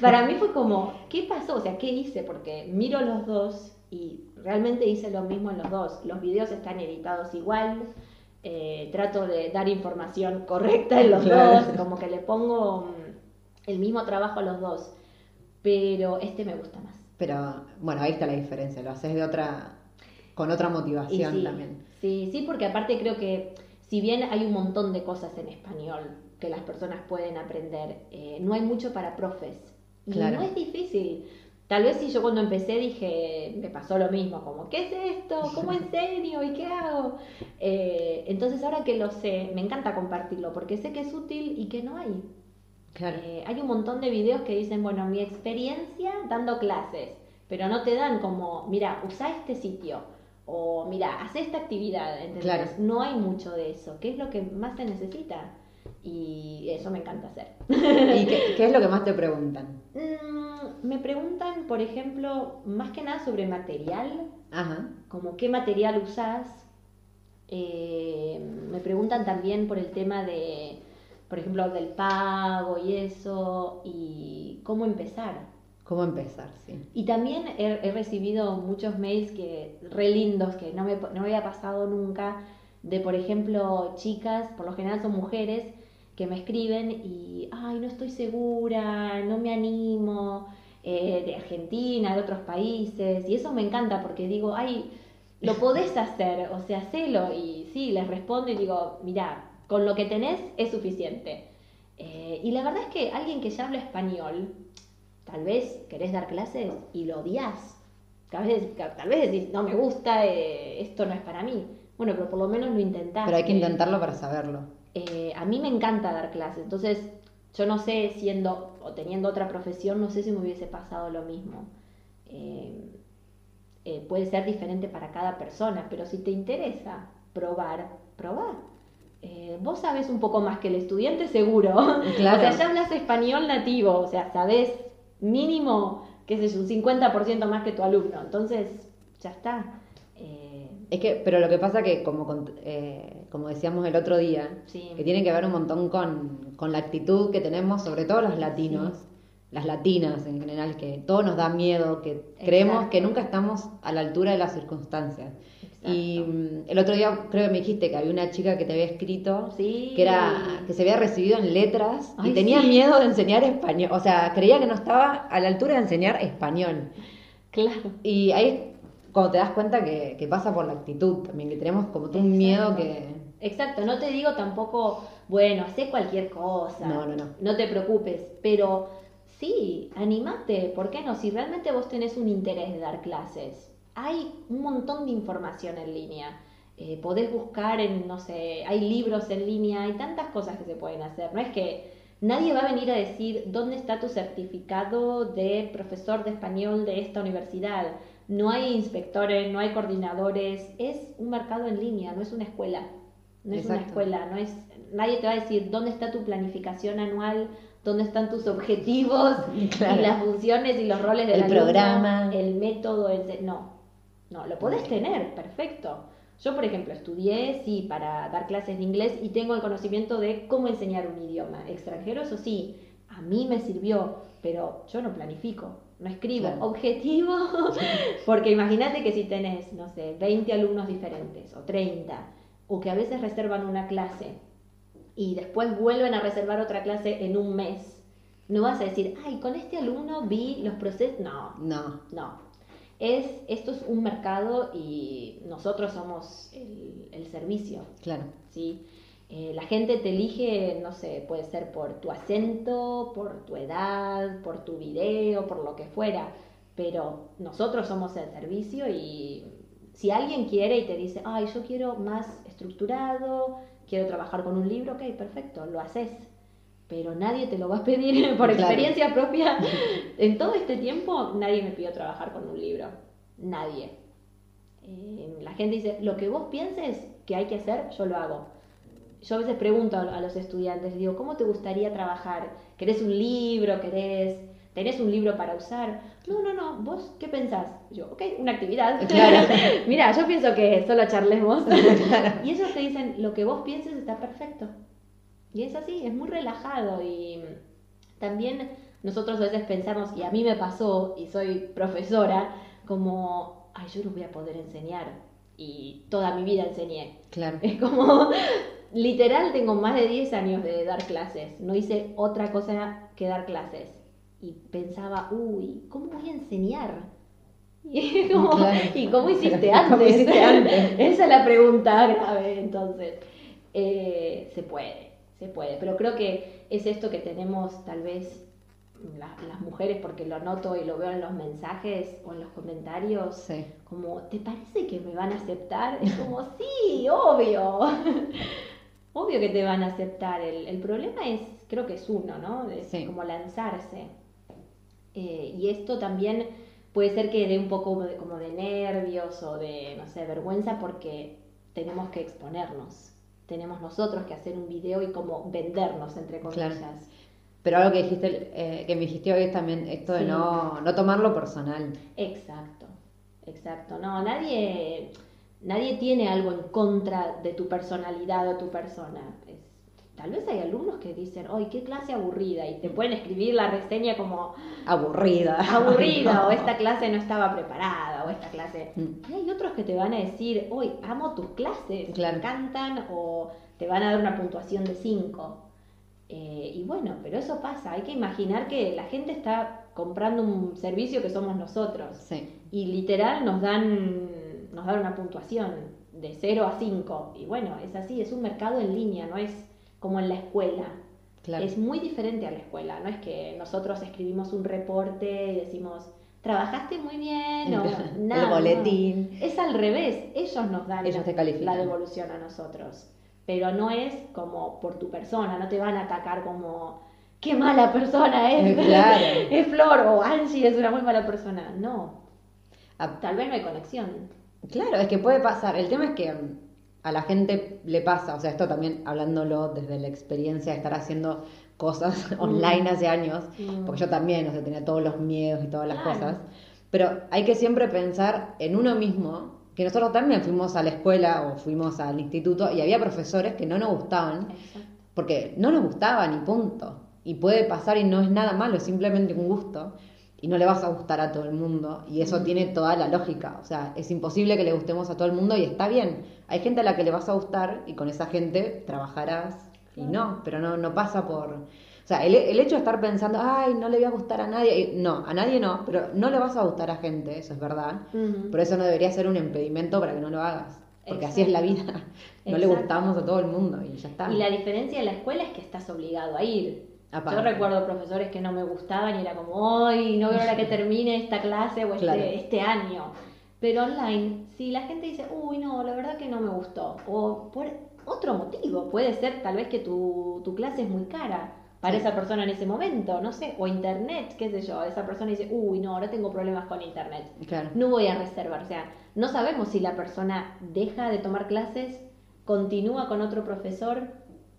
Para mí fue como, ¿qué pasó? O sea, ¿qué hice? Porque miro los dos y realmente hice lo mismo en los dos. Los videos están editados igual. eh, trato de dar información correcta en los Claro. dos. Como que le pongo mm, el mismo trabajo a los dos. Pero este me gusta más. Pero bueno, ahí está la diferencia. Lo haces de otra, con otra motivación sí, también. Sí, sí, porque aparte creo que si bien hay un montón de cosas en español que las personas pueden aprender, eh, no hay mucho para profes. Y Claro. no es difícil. Tal vez si yo cuando empecé dije, me pasó lo mismo, como, ¿qué es esto? ¿Cómo *laughs* enseño? ¿Y qué hago? Eh, entonces ahora que lo sé, me encanta compartirlo porque sé que es útil y que no hay. Claro. Eh, hay un montón de videos que dicen, bueno, mi experiencia dando clases, pero no te dan como, mira, usa este sitio o mira, haz esta actividad, ¿entendés? Claro. No hay mucho de eso, que es lo que más se necesita y eso me encanta hacer. ¿Y qué, qué es lo que más te preguntan? Mm, me preguntan, por ejemplo, más que nada sobre material, Ajá. como qué material usás. Eh, me preguntan también por el tema de, por ejemplo, del pago y eso, y cómo empezar. ¿Cómo empezar? Sí. Y también he, he recibido muchos mails que re lindos que no me, no me había pasado nunca, de por ejemplo chicas, por lo general son mujeres, que me escriben y, ay, no estoy segura, no me animo, eh, de Argentina, de otros países, y eso me encanta porque digo, ay, lo podés hacer, o sea, hacelo, y sí, les respondo y digo, mira, con lo que tenés es suficiente. Eh, y la verdad es que alguien que ya habla español, tal vez querés dar clases y lo odias. Tal vez, tal vez decís, no me gusta, eh, esto no es para mí. Bueno, pero por lo menos lo intentás. Pero hay que intentarlo para saberlo. Eh, a mí me encanta dar clases, entonces yo no sé, siendo o teniendo otra profesión, no sé si me hubiese pasado lo mismo. Eh, eh, puede ser diferente para cada persona, pero si te interesa probar, probar. Eh, vos sabés un poco más que el estudiante seguro. Claro. *laughs* o sea, ya hablas español nativo, o sea, sabés mínimo, qué sé yo, un 50% más que tu alumno. Entonces, ya está. Es que, pero lo que pasa que, como, eh, como decíamos el otro día, Sí. que tiene que ver un montón con, con la actitud que tenemos, sobre todo los latinos, las latinas en general, que todo nos da miedo, que creemos Exacto. que nunca estamos a la altura de las circunstancias. Y mm, el otro día creo que me dijiste que había una chica que te había escrito Sí. que era que se había recibido en letras y Ay, tenía sí. miedo de enseñar español, o sea, creía que no estaba a la altura de enseñar español. claro. Y ahí cuando te das cuenta que, que pasa por la actitud también, que tenemos como todo un miedo que... Exacto, no te digo tampoco, bueno, hacé cualquier cosa. No, no, no. No te preocupes, pero sí, animate, ¿por qué no? Si realmente vos tenés un interés de dar clases, hay un montón de información en línea. Eh, podés buscar en, no sé, hay libros en línea, hay tantas cosas que se pueden hacer. No es que nadie va a venir a decir dónde está tu certificado de profesor de español de esta universidad. No hay inspectores, no hay coordinadores, es un mercado en línea, no es una escuela. No es una escuela, no es nadie te va a decir dónde está tu planificación anual, dónde están tus objetivos *laughs* Claro. y las funciones y los roles del El alumno, programa. el método, el no. No, lo podés tener, perfecto. Yo, por ejemplo, estudié, sí, para dar clases de inglés y tengo el conocimiento de cómo enseñar un idioma extranjero, eso sí, a mí me sirvió, pero yo no planifico, no escribo Claro. objetivo, *laughs* porque imagínate que si tenés, no sé, 20 alumnos diferentes o 30, o que a veces reservan una clase y después vuelven a reservar otra clase en un mes, no vas a decir, ay, con este alumno vi los procesos, no, No, no. Es, esto es un mercado y nosotros somos el, el servicio, claro. ¿sí? Eh, la gente te elige, no sé, puede ser por tu acento, por tu edad, por tu video, por lo que fuera, pero nosotros somos el servicio y si alguien quiere y te dice, ay, yo quiero más estructurado, quiero trabajar con un libro, ok, perfecto, lo haces. Pero nadie te lo va a pedir *laughs* por Claro. experiencia propia. *laughs* En todo este tiempo nadie me pidió trabajar con un libro. Nadie. Eh, la gente dice, lo que vos pienses que hay que hacer, yo lo hago. Yo a veces pregunto a a los estudiantes, digo, ¿cómo te gustaría trabajar? ¿Querés un libro? ¿Querés ¿tenés un libro para usar? No, no, no, vos, ¿qué pensás? Yo, ok, una actividad. *laughs* Claro. *laughs* Mira, yo pienso que solo charlemos. *laughs* Y ellos te dicen, lo que vos pienses está perfecto. Y es así, es muy relajado y también nosotros a veces pensamos, y a mí me pasó, y soy profesora, como, ay, yo no voy a poder enseñar. Y toda mi vida enseñé. Claro. Es como, literal, tengo más de 10 años de dar clases. No hice otra cosa que dar clases. Y pensaba, uy, ¿cómo voy a enseñar? *laughs* Y, como, Claro. ¿y cómo hiciste *laughs* antes? ¿Cómo hiciste antes? *laughs* Esa es la pregunta grave, entonces. Eh, se puede, se puede. Pero creo que es esto que tenemos tal vez la- las mujeres, porque lo noto y lo veo en los mensajes o en los comentarios, Sí. como, ¿te parece que me van a aceptar? Es como, sí, obvio. Obvio que te van a aceptar. El, el problema es, creo que es uno, ¿no? Es Sí. como lanzarse. Eh, y esto también puede ser que dé un poco de, como de nervios o de, no sé, vergüenza porque tenemos que exponernos. Tenemos nosotros que hacer un video y como vendernos, entre comillas. Claro. Pero algo que dijiste, eh, que me dijiste hoy es también esto de Sí. no, no tomarlo personal. Exacto, exacto. No, nadie, nadie tiene algo en contra de tu personalidad o tu persona. Es- tal vez hay alumnos que dicen, ¡ay, qué clase aburrida! Y te pueden escribir la reseña como Aburrida. *laughs* aburrida, Ay, no. o esta clase no estaba preparada, o esta clase. Mm. Y hay otros que te van a decir, hoy amo tus clases, Claro. me encantan, o te van a dar una puntuación de 5. y bueno, pero eso pasa, hay que imaginar que la gente está comprando un servicio que somos nosotros. Sí. Y literal nos dan, nos dan una puntuación de 0 a 5. Y bueno, es así, es un mercado en línea, no es como en la escuela. Claro. Es muy diferente a la escuela, no es que nosotros escribimos un reporte y decimos, trabajaste muy bien o *laughs* El nada. no. boletín. Es al revés, ellos nos dan Ellos te califican. la devolución a nosotros. Pero no es como por tu persona, no te van a atacar como, qué mala persona es. *laughs* Claro. es Flor o Angie es una muy mala persona. No, Ah, tal vez no hay conexión. Claro, es que puede pasar. El tema es que mm, a la gente le pasa, o sea, esto también hablándolo desde la experiencia de estar haciendo cosas *laughs* online hace años, Mm. porque yo también, o sea, tenía todos los miedos y todas las Claro. cosas. Pero hay que siempre pensar en uno mismo, que nosotros también fuimos a la escuela o fuimos al instituto y había profesores que no nos gustaban, Exacto. porque no nos gustaban y punto. Y puede pasar y no es nada malo, es simplemente un gusto. Y no le vas a gustar a todo el mundo. Y eso tiene toda la lógica. O sea, es imposible que le gustemos a todo el mundo y está bien. Hay gente a la que le vas a gustar y con esa gente trabajarás. Y no, pero no, no pasa por... O sea, el, el hecho de estar pensando, ay, no le voy a gustar a nadie. No, a nadie no, pero no le vas a gustar a gente, eso es verdad. Por eso no debería ser un impedimento para que no lo hagas. Porque así es la vida. *laughs* No le gustamos a todo el mundo y ya está. Y la diferencia de la escuela es que estás obligado a ir. Aparte. Yo recuerdo profesores que no me gustaban y era como, ay, no veo la que *laughs* termine esta clase o este, Claro. este año. Pero online, si la gente dice, uy, no, la verdad que no me gustó, o por otro motivo, puede ser tal vez que tu, tu clase es muy cara para Sí. esa persona en ese momento, no sé, o internet, qué sé yo, esa persona dice, uy, no, ahora tengo problemas con internet Claro. no voy a reservar. O sea, no sabemos si la persona deja de tomar clases, continúa con otro profesor.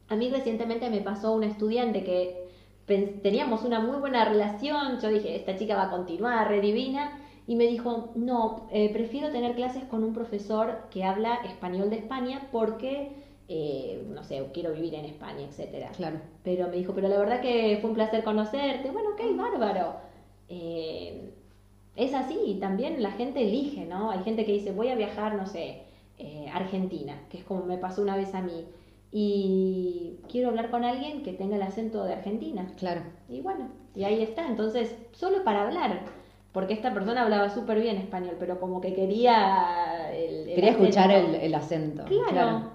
A mí recientemente me pasó una estudiante que teníamos una muy buena relación, yo dije, esta chica va a continuar, re divina, y me dijo, no, eh, prefiero tener clases con un profesor que habla español de España porque, eh, no sé, quiero vivir en España, etcétera. Claro. Pero me dijo, pero la verdad que fue un placer conocerte. Bueno, ok, bárbaro. Eh, es así, también la gente elige, ¿no? Hay gente que dice, voy a viajar, no sé, Argentina, que es como me pasó una vez a mí, y quiero hablar con alguien que tenga el acento de Argentina. Claro. Y bueno, y ahí está, entonces, solo para hablar, porque esta persona hablaba súper bien español, pero como que quería... El, el Quería escuchar el, acento. el acento. Claro.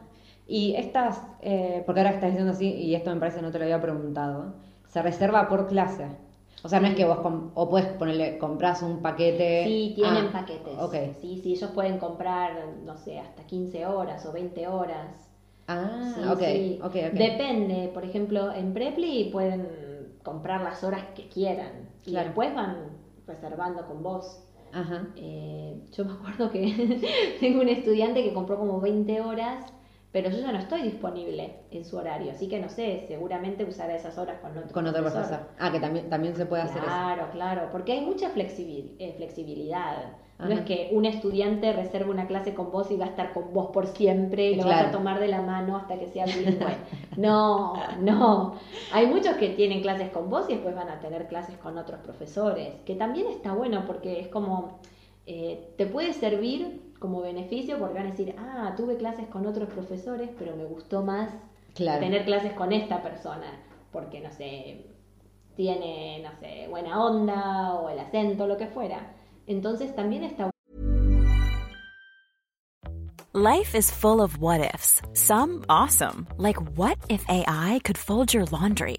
Y estas, eh, porque ahora estás diciendo así, y esto me parece no te lo había preguntado, se reserva por clase. O sea, no es que vos, o puedes ponerle, compras un paquete. Sí, tienen Ah, paquetes. Ok. Sí, sí, ellos pueden comprar, no sé, hasta 15 horas o 20 horas. Ah, Sí, ok, sí. ok, ok. Depende, por ejemplo, en Preply pueden comprar las horas que quieran y Claro. después van reservando con vos. Ajá. Eh, yo me acuerdo que *laughs* tengo un estudiante que compró como 20 horas, pero yo ya no estoy disponible en su horario, así que no sé, seguramente usará esas horas con otro, Con otro profesor. Ah, que también, también se puede hacer eso. Claro, claro, porque hay mucha flexibil- eh, flexibilidad. No es que un estudiante reserve una clase con vos y va a estar con vos por siempre y lo vas Claro. a tomar de la mano hasta que sea bilingüe. *laughs* No, no. Hay muchos que tienen clases con vos y después van a tener clases con otros profesores, que también está bueno porque es como, eh, te puede servir como beneficio porque van a decir, ah, tuve clases con otros profesores, pero me gustó más Claro. tener clases con esta persona, porque no sé, tiene, no sé, buena onda o el acento, lo que fuera. Entonces también está Life is full of what ifs. Some awesome, like what if AI could fold your laundry?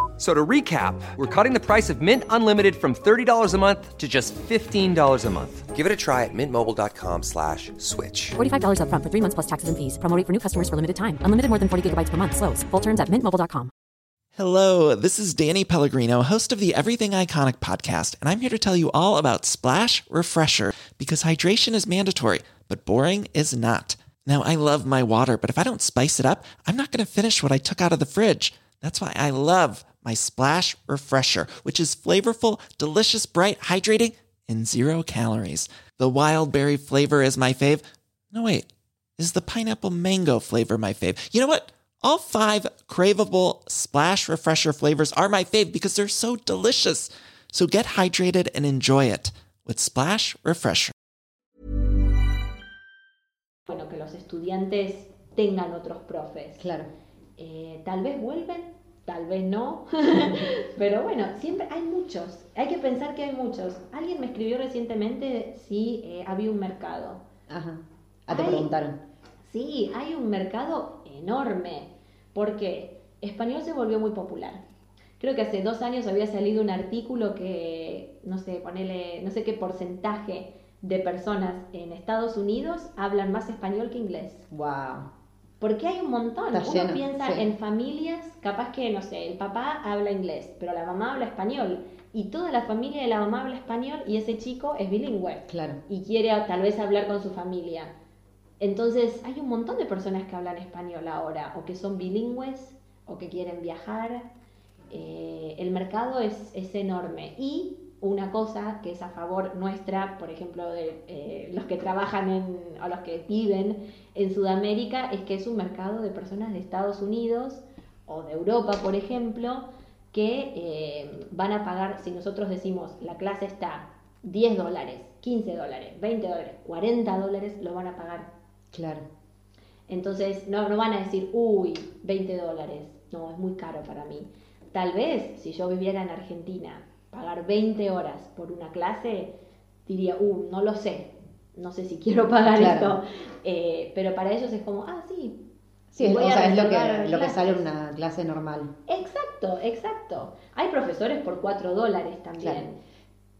F- So to recap, we're cutting the price of Mint Unlimited from $30 a month to just $15 a month. Give it a try at mintmobile.com slash switch. $45 upfront for three months plus taxes and fees. Promo rate for new customers for limited time. Unlimited more than 40 gigabytes per month. Slows. Full terms at mintmobile.com. Hello, this is Danny Pellegrino, host of the Everything Iconic podcast, and I'm here to tell you all about Splash Refresher because hydration is mandatory, but boring is not. Now, I love my water, but if I don't spice it up, I'm not going to finish what I took out of the fridge. That's why I love my Splash Refresher, which is flavorful, delicious, bright, hydrating, and zero calories. The wild berry flavor is my fave. No, wait. Is the pineapple mango flavor my fave? You know what? All five craveable splash refresher flavors are my fave because they're so delicious. So get hydrated and enjoy it with Splash Refresher. bueno que los estudiantes tengan otros profes. Claro. Eh, tal vez vuelven, tal vez no, *laughs* pero bueno, siempre hay muchos, hay que pensar que hay muchos. Alguien me escribió recientemente si eh, había un mercado. Ajá. Ah, te preguntaron. Sí, hay un mercado enorme, porque español se volvió muy popular. Creo que hace dos años había salido un artículo que, no sé, ponele, no sé qué porcentaje de personas en Estados Unidos hablan más español que inglés. Wow. Porque hay un montón. Está Uno lleno, piensa sí. en familias, capaz que, no sé, el papá habla inglés, pero la mamá habla español. Y toda la familia de la mamá habla español y ese chico es bilingüe. Claro. Y quiere tal vez hablar con su familia. Entonces, hay un montón de personas que hablan español ahora, o que son bilingües, o que quieren viajar. Eh, el mercado es, es enorme. Y una cosa que es a favor nuestra, por ejemplo, de eh, los que trabajan en, o los que viven en Sudamérica, es que es un mercado de personas de Estados Unidos o de Europa, por ejemplo, que eh, van a pagar, si nosotros decimos la clase está 10 dólares, 15 dólares, 20 dólares, 40 dólares, lo van a pagar. Claro. Entonces no, no van a decir, uy, 20 dólares, no, es muy caro para mí. Tal vez si yo viviera en Argentina, pagar 20 horas por una clase, diría, uh, no lo sé, no sé si *laughs* quiero pagar Claro. esto. Eh, pero para ellos es como, ah, sí. Sí, es, voy o a sea, es lo que, lo que clases". sale en una clase normal. Exacto, exacto. Hay profesores por 4 dólares también. Claro.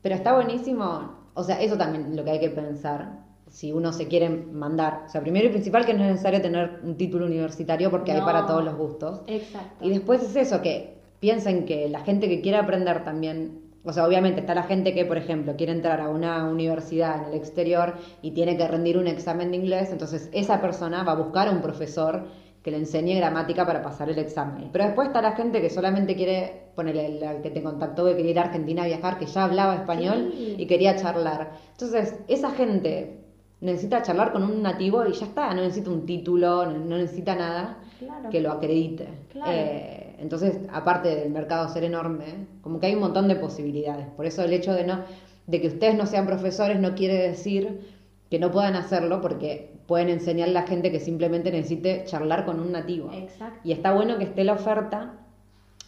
Pero está buenísimo, o sea, eso también lo que hay que pensar. Si uno se quiere mandar, o sea, primero y principal que no es necesario tener un título universitario porque hay para todos los gustos. Exacto. Y después es eso, que piensen que la gente que quiere aprender también, o sea, obviamente está la gente que, por ejemplo, quiere entrar a una universidad en el exterior y tiene que rendir un examen de inglés, entonces esa persona va a buscar a un profesor que le enseñe gramática para pasar el examen. Pero después está la gente que solamente quiere, ponerle el que te contactó que quería ir a Argentina a viajar, que ya hablaba español Sí. y quería charlar. Entonces, esa gente necesita charlar con un nativo y ya está, no necesita un título, no, no necesita nada Claro. que lo acredite. Claro. Eh, entonces, aparte del mercado ser enorme, como que hay un montón de posibilidades. Por eso el hecho de no de que ustedes no sean profesores no quiere decir que no puedan hacerlo porque pueden enseñarle a la gente que simplemente necesite charlar con un nativo. Exacto. Y está bueno que esté la oferta,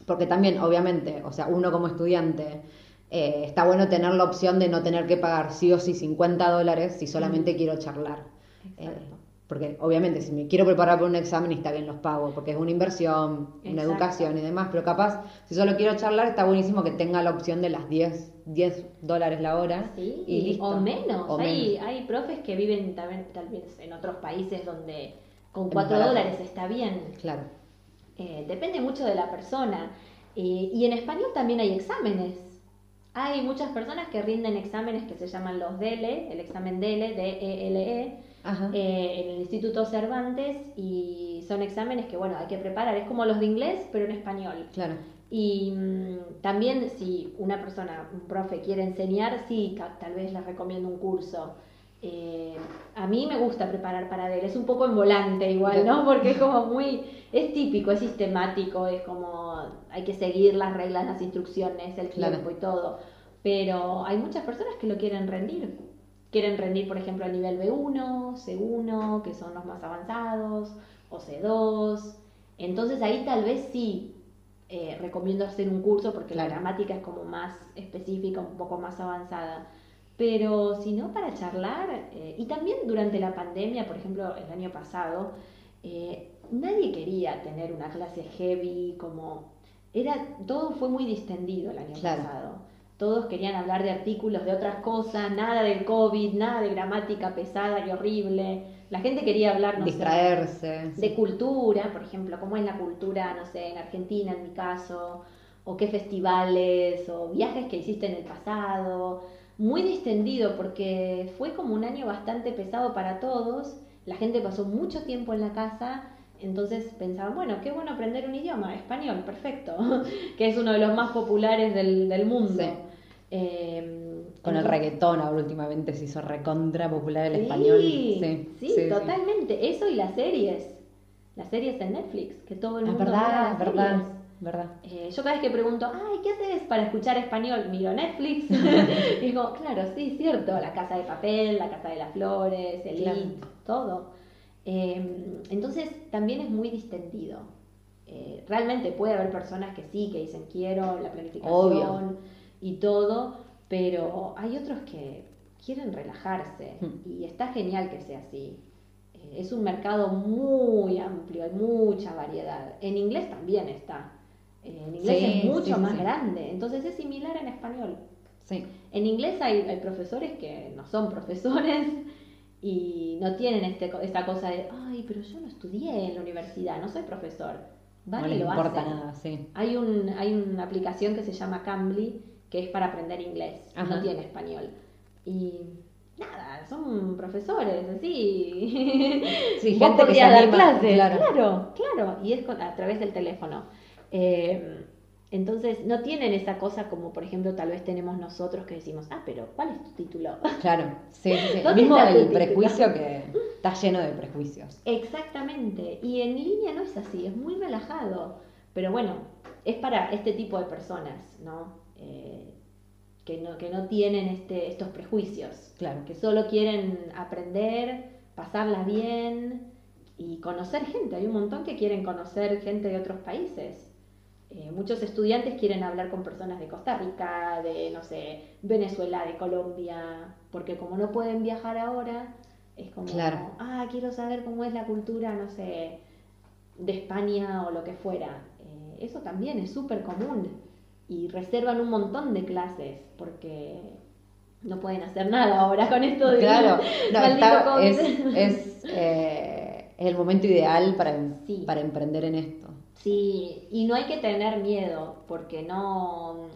porque también, obviamente, o sea, uno como estudiante, eh, está bueno tener la opción de no tener que pagar sí o sí 50 dólares si solamente quiero charlar. Eh, Exacto. Porque obviamente si me quiero preparar para un examen está bien los pago, porque es una inversión, una educación y demás, pero capaz, si solo quiero charlar, está buenísimo que tenga la opción de las 10, 10 dólares la hora Sí, y listo. o menos. O hay, menos. hay profes que viven también, tal vez en otros países donde con Es 4 barato. dólares está bien. Claro. Eh, depende mucho de la persona. Eh, y en español también hay exámenes. Hay muchas personas que rinden exámenes que se llaman los DELE, el examen DELE, D-E-L-E. Eh, en el Instituto Cervantes y son exámenes que, bueno, hay que preparar. Es como los de inglés, pero en español. Claro. Y mm, también si una persona, un profe quiere enseñar, sí, tal vez les recomiendo un curso. Eh, a mí me gusta preparar para él, es un poco en volante igual, ¿no? Porque es como muy, es típico, es sistemático, es como hay que seguir las reglas, las instrucciones, el Claro. tiempo y todo. Pero hay muchas personas que lo quieren rendir. Quieren rendir, por ejemplo, al nivel B1, C1, que son los más avanzados, o C2. Entonces ahí tal vez sí eh, recomiendo hacer un curso porque la gramática es como más específica, un poco más avanzada. Pero si no, para charlar, eh, y también durante la pandemia, por ejemplo, el año pasado, eh, nadie quería tener una clase heavy, como era, todo fue muy distendido el año Claro. pasado. Todos querían hablar de artículos, de otras cosas, nada del COVID, nada de gramática pesada y horrible. La gente quería hablar, no sé, de cultura, por ejemplo, cómo es la cultura, no sé, en Argentina en mi caso, o qué festivales, o viajes que hiciste en el pasado. Muy distendido porque fue como un año bastante pesado para todos. La gente pasó mucho tiempo en la casa, entonces pensaban, bueno, qué bueno aprender un idioma, español, perfecto, *laughs* que es uno de los más populares del, del mundo. Sí. Eh, Con el reggaetón ahora últimamente se hizo recontra popular el Sí, español. Sí, Sí, totalmente. Eso y las series. Las series en Netflix, que todo el Es mundo verdad, mira es verdad, series. verdad. Eh, yo cada vez que pregunto, ay, ¿qué haces para escuchar español? Miro Netflix. *laughs* y digo, claro, sí, cierto. La Casa de Papel, La Casa de las Flores, Elite, Claro. todo. Eh, entonces también es muy distendido. Eh, realmente puede haber personas que sí, que dicen quiero la planificación Obvio. y todo, pero hay otros que quieren relajarse Hmm. y está genial que sea así. Eh, es un mercado muy amplio, hay mucha variedad. En inglés también está. Eh, en inglés Sí, es mucho sí, más sí. grande, entonces es similar en español. En inglés hay, hay profesores que no son *laughs* profesores y no tienen este, esta cosa de, ay, pero yo no estudié en la universidad, no soy profesor. Van no y les lo importa hacen. nada, sí. Hay, un, hay una aplicación que se llama Cambly, que es para aprender inglés, Ajá. no tiene español. Y nada, son profesores, así. Sí, Vos gente que se dar clases, claro. claro, claro, y es con- a través del teléfono. Eh, entonces, no tienen esa cosa como, por ejemplo, tal vez tenemos nosotros que decimos, ah, pero ¿cuál es tu título? *laughs* Claro, sí, sí, sí. *laughs* ¿Dónde Mismo el prejuicio que *laughs* está lleno de prejuicios. Exactamente, y en línea no es así, es muy relajado, pero bueno, es para este tipo de personas, ¿no? Eh, que no, que no tienen este, estos prejuicios, Claro. que solo quieren aprender, pasarla bien y conocer gente. Hay un montón que quieren conocer gente de otros países. Eh, muchos estudiantes quieren hablar con personas de Costa Rica, de, no sé, Venezuela, de Colombia, porque como no pueden viajar ahora, es como, Claro. ah, quiero saber cómo es la cultura, no sé, de España o lo que fuera. Eh, eso también es súper común y reservan un montón de clases porque no pueden hacer nada ahora con esto de Claro, *laughs* no, está- es, es, eh, el momento ideal para, Sí. para emprender en esto. Sí, y no hay que tener miedo, porque no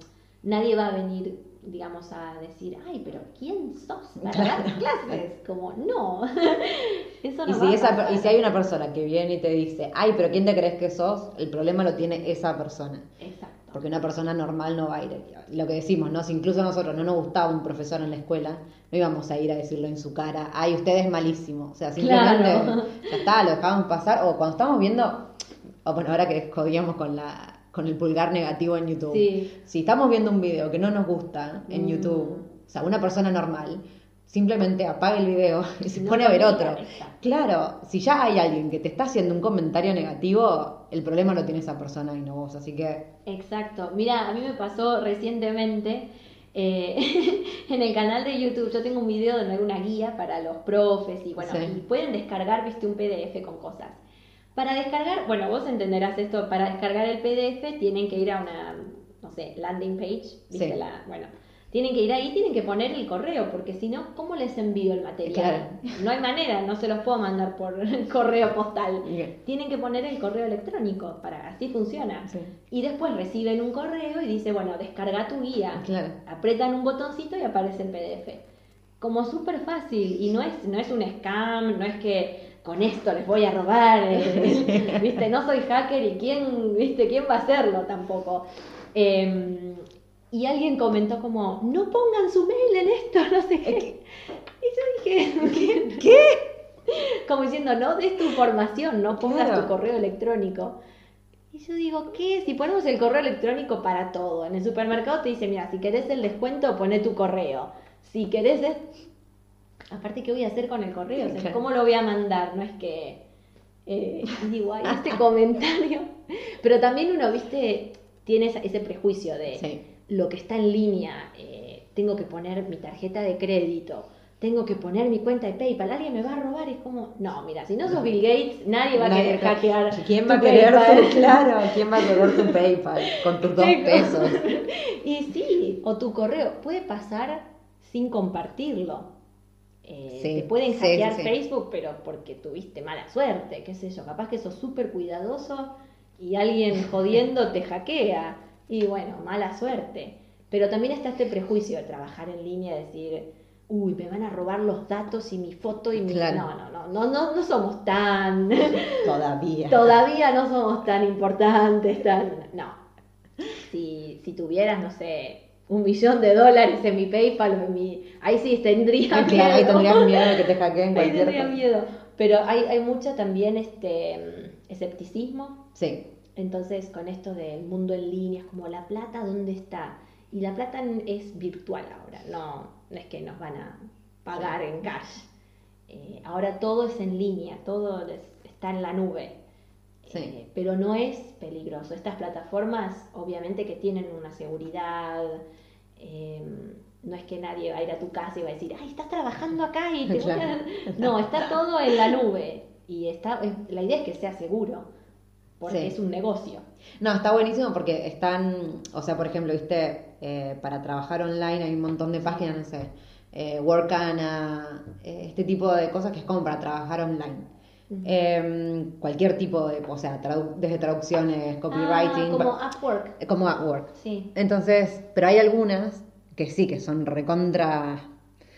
nadie va a venir, digamos, a decir, ay, pero ¿quién sos para dar clases? Como, no, *laughs* eso no y, va si a esa, y si hay una persona que viene y te dice, ay, pero ¿quién te crees que sos? El problema lo tiene esa persona. Exacto. Porque una persona normal no va a ir. Lo que decimos, ¿no? Si incluso a nosotros no nos gustaba un profesor en la escuela, no íbamos a ir a decirlo en su cara, ay, usted es malísimo. O sea, simplemente Claro. ya está, lo dejábamos pasar. O cuando estábamos viendo, o bueno, ahora que jodíamos con la con el pulgar negativo en YouTube. Sí. Si estamos viendo un video que no nos gusta en Mm. YouTube, o sea, una persona normal, simplemente apaga el video *laughs* y se No pone a ver otro. Claro, si ya hay alguien que te está haciendo un comentario negativo, el problema lo tiene esa persona y no vos. Así que Exacto. Mira, a mí me pasó recientemente eh, *laughs* en el canal de YouTube. Yo tengo un video donde hay una guía para los profes y bueno, Sí. y pueden descargar, viste, un PDF con cosas. Para descargar, bueno, vos entenderás esto, para descargar el PDF tienen que ir a una, no sé, landing page, viste Sí. la, bueno, tienen que ir ahí, tienen que poner el correo, porque si no, ¿cómo les envío el material? No hay manera, no se los puedo mandar por *laughs* correo postal. Tienen que poner el correo electrónico, para así funciona. Sí. Y después reciben un correo y dice, bueno, descarga tu guía. Claro. Apretan un botoncito y aparece el PDF. Como súper fácil. Y no es, no es un scam, no es que con esto les voy a robar. eh, *laughs* ¿Viste? No soy hacker y quién, ¿viste? ¿quién va a hacerlo tampoco? Eh, y alguien comentó como, no pongan su mail en esto, no sé qué. *laughs* Y yo dije, ¿qué? ¿Qué? *laughs* Como diciendo, no des tu información, no pongas Claro. tu correo electrónico. Y yo digo, ¿qué? Si ponemos el correo electrónico para todo, en el supermercado te dice, mira, si querés el descuento, poné tu correo. Si querés... Aparte, ¿qué voy a hacer con el correo? O sea, Claro. ¿Cómo lo voy a mandar? No es que... eh, y *laughs* digo, ay, este *laughs* comentario... Pero también uno, viste, tiene ese prejuicio de Sí. lo que está en línea. eh, tengo que poner mi tarjeta de crédito. Tengo que poner mi cuenta de PayPal. Alguien me va a robar. Es como, no, mira, si no sos Bill Gates, nadie va a querer hackear. *laughs* ¿Quién va a querer tu, claro, quién va a querer tu PayPal con tus dos pesos? Y sí, o tu correo puede pasar sin compartirlo. Eh, Sí, te pueden hackear sí, sí. Facebook, pero porque tuviste mala suerte, qué sé yo. Capaz que sos súper cuidadoso y alguien *laughs* jodiendo te hackea. Y bueno, mala suerte. Pero también está este prejuicio de trabajar en línea, decir, uy, me van a robar los datos y mi foto y mi... Claro. No, no, no, no, no, no somos tan... *laughs* Todavía. Todavía no somos tan importantes, tan... No. Si, si tuvieras, no sé, un millón de dólares en mi PayPal en mi... Ahí sí tendría *laughs* Claro, miedo. ahí tendrías miedo que te hackeen *laughs* Ahí cualquier tendría miedo. Pero hay, hay mucha también este escepticismo. Sí, Entonces, con esto del mundo en línea, es como la plata, ¿dónde está? Y la plata es virtual ahora, no, no es que nos van a pagar en cash. Eh, ahora todo es en línea, todo es- está en la nube. Sí. Eh, pero no es peligroso. Estas plataformas, obviamente, que tienen una seguridad. eh, no es que nadie va a ir a tu casa y va a decir, ay, estás trabajando acá y te *laughs* voy a-". No, está todo en la nube. Y está, es- la idea es que sea seguro, porque Sí. es un negocio. No, está buenísimo porque están, o sea, por ejemplo, viste, eh, para trabajar online hay un montón de páginas, no sé, eh, Workana, eh, este tipo de cosas que es como para trabajar online. Eh, cualquier tipo de, o sea, tradu- desde traducciones, copywriting, Ah, como Upwork. como Upwork. Sí. Entonces, pero hay algunas que sí, que son recontra...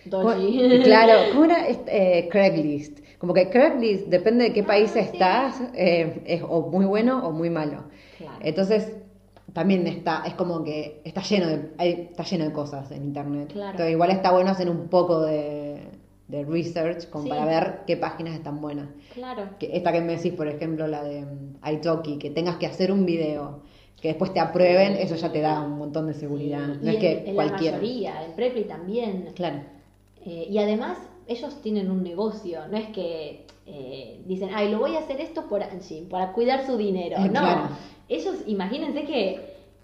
¿Cómo- *laughs* Claro, ¿cómo era eh, Craigslist? Como que Craigslist, depende de qué país Ah, sí. estás, eh, es o muy bueno o muy malo. Claro. Entonces, también está, es como que está lleno de, está lleno de cosas en internet. Claro. Entonces, igual está bueno hacer un poco de, de research como Sí. para ver qué páginas están buenas. Claro. Que esta que me decís, por ejemplo, la de Italki, que tengas que hacer un video, que después te aprueben, eso ya te da un montón de seguridad. Y no es en- que en cualquiera. la mayoría, en Preply también. Claro. Eh, y además, ellos tienen un negocio, no es que eh, dicen, ay, lo voy a hacer esto por Angie, para cuidar su dinero. No, claro. ellos, imagínense que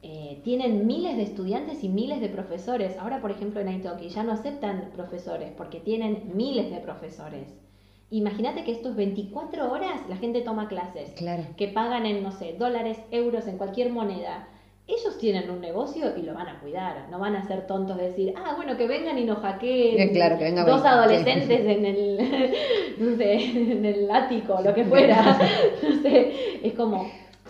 eh, tienen miles de estudiantes y miles de profesores. Ahora, por ejemplo, en Italki ya no aceptan profesores porque tienen miles de profesores. Imagínate que estos 24 horas la gente toma clases Claro. que pagan en, no sé, dólares, euros, en cualquier moneda. Ellos tienen un negocio y lo van a cuidar, no van a ser tontos de decir, ah, bueno, que vengan y nos hackeen Eh, claro, que venga dos adolescentes en el, *laughs* no sé, en el ático, lo que fuera. *laughs* No sé, es como,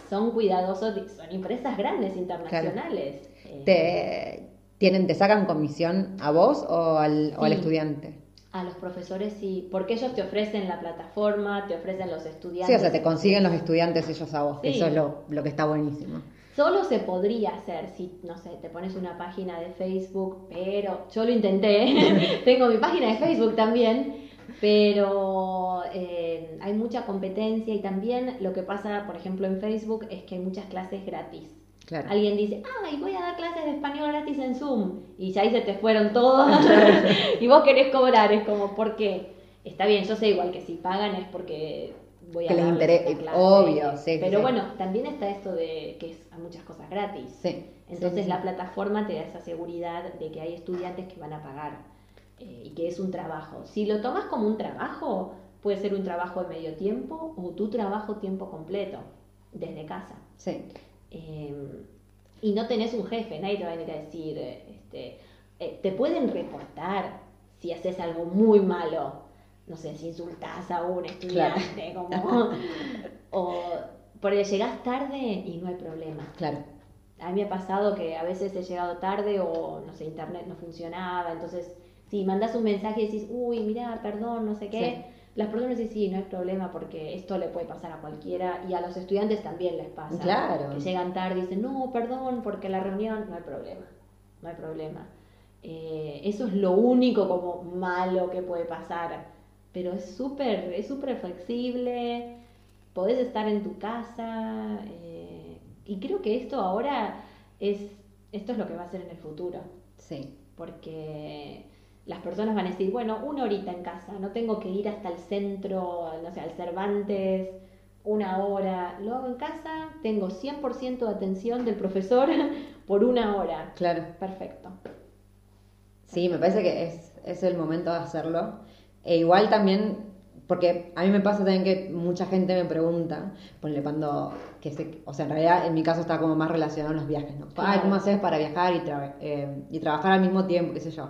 son cuidadosos, son empresas grandes internacionales. Eh, Te, ¿Tienen, ¿Te sacan comisión a vos o al, o al estudiante? A los profesores sí, porque ellos te ofrecen la plataforma, te ofrecen los estudiantes. Sí, o sea, te consiguen los estudiantes ellos a vos, Sí. eso es lo, lo que está buenísimo. Solo se podría hacer si, no sé, te pones una página de Facebook, pero yo lo intenté, *laughs* tengo mi página de Facebook también, pero eh, hay mucha competencia y también lo que pasa, por ejemplo, en Facebook es que hay muchas clases gratis. Claro. Alguien dice, ay, voy a dar clases de español gratis en Zoom, y ya ahí se te fueron todos, *laughs* *laughs* y vos querés cobrar, es como, ¿por qué? Está bien, yo sé igual que si pagan es porque voy a Que les clase. obvio, sí, Pero sí. bueno, también está esto de que es, hay muchas cosas gratis. Sí. Entonces sí. la plataforma te da esa seguridad de que hay estudiantes que van a pagar eh, y que es un trabajo. Si lo tomas como un trabajo, puede ser un trabajo de medio tiempo o tu trabajo tiempo completo, desde casa. Sí. Eh, y no tenés un jefe, nadie te va a venir a decir, este, eh, te pueden reportar si haces algo muy malo, no sé, si insultás a un estudiante, como, o porque llegás tarde y no hay problema. Claro. A mí me ha pasado que a veces he llegado tarde o, no sé, internet no funcionaba, entonces, si mandás un mensaje y decís, uy, mira, perdón, no sé qué, las personas dicen, sí, no hay problema porque esto le puede pasar a cualquiera y a los estudiantes también les pasa. Claro. Que llegan tarde y dicen, no, perdón, porque la reunión, no hay problema, no hay problema. Eh, eso es lo único como malo que puede pasar, pero es súper, es súper flexible, podés estar en tu casa eh, y creo que esto ahora es, esto es lo que va a ser en el futuro, Sí. porque las personas van a decir, bueno, una horita en casa, no tengo que ir hasta el centro, no sé, al Cervantes, una hora, lo hago en casa, tengo 100% de atención del profesor *laughs* por una hora. Claro. Perfecto. Sí, me parece que es, es el momento de hacerlo. E igual también, porque a mí me pasa también que mucha gente me pregunta, ponle cuando, que se, o sea, en realidad en mi caso está como más relacionado a los viajes, ¿no? Ay. ¿cómo haces para viajar y, tra- eh, y trabajar al mismo tiempo, qué sé yo?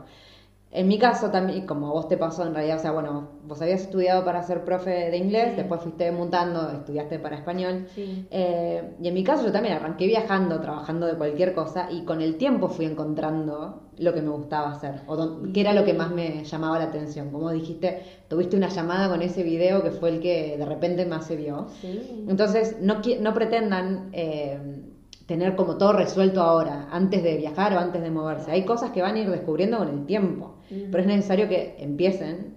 En mi caso también, como a vos te pasó en realidad, o sea, bueno, vos habías estudiado para ser profe de inglés, Sí. después fuiste mutando, estudiaste para español. Sí. Eh, y en mi caso yo también arranqué viajando, trabajando de cualquier cosa y con el tiempo fui encontrando lo que me gustaba hacer o don- qué era lo que más me llamaba la atención. Como dijiste, tuviste una llamada con ese video que fue el que de repente más se vio. Sí. Entonces no, no pretendan eh, tener como todo resuelto ahora, antes de viajar o antes de moverse. Hay cosas que van a ir descubriendo con el tiempo, pero es necesario que empiecen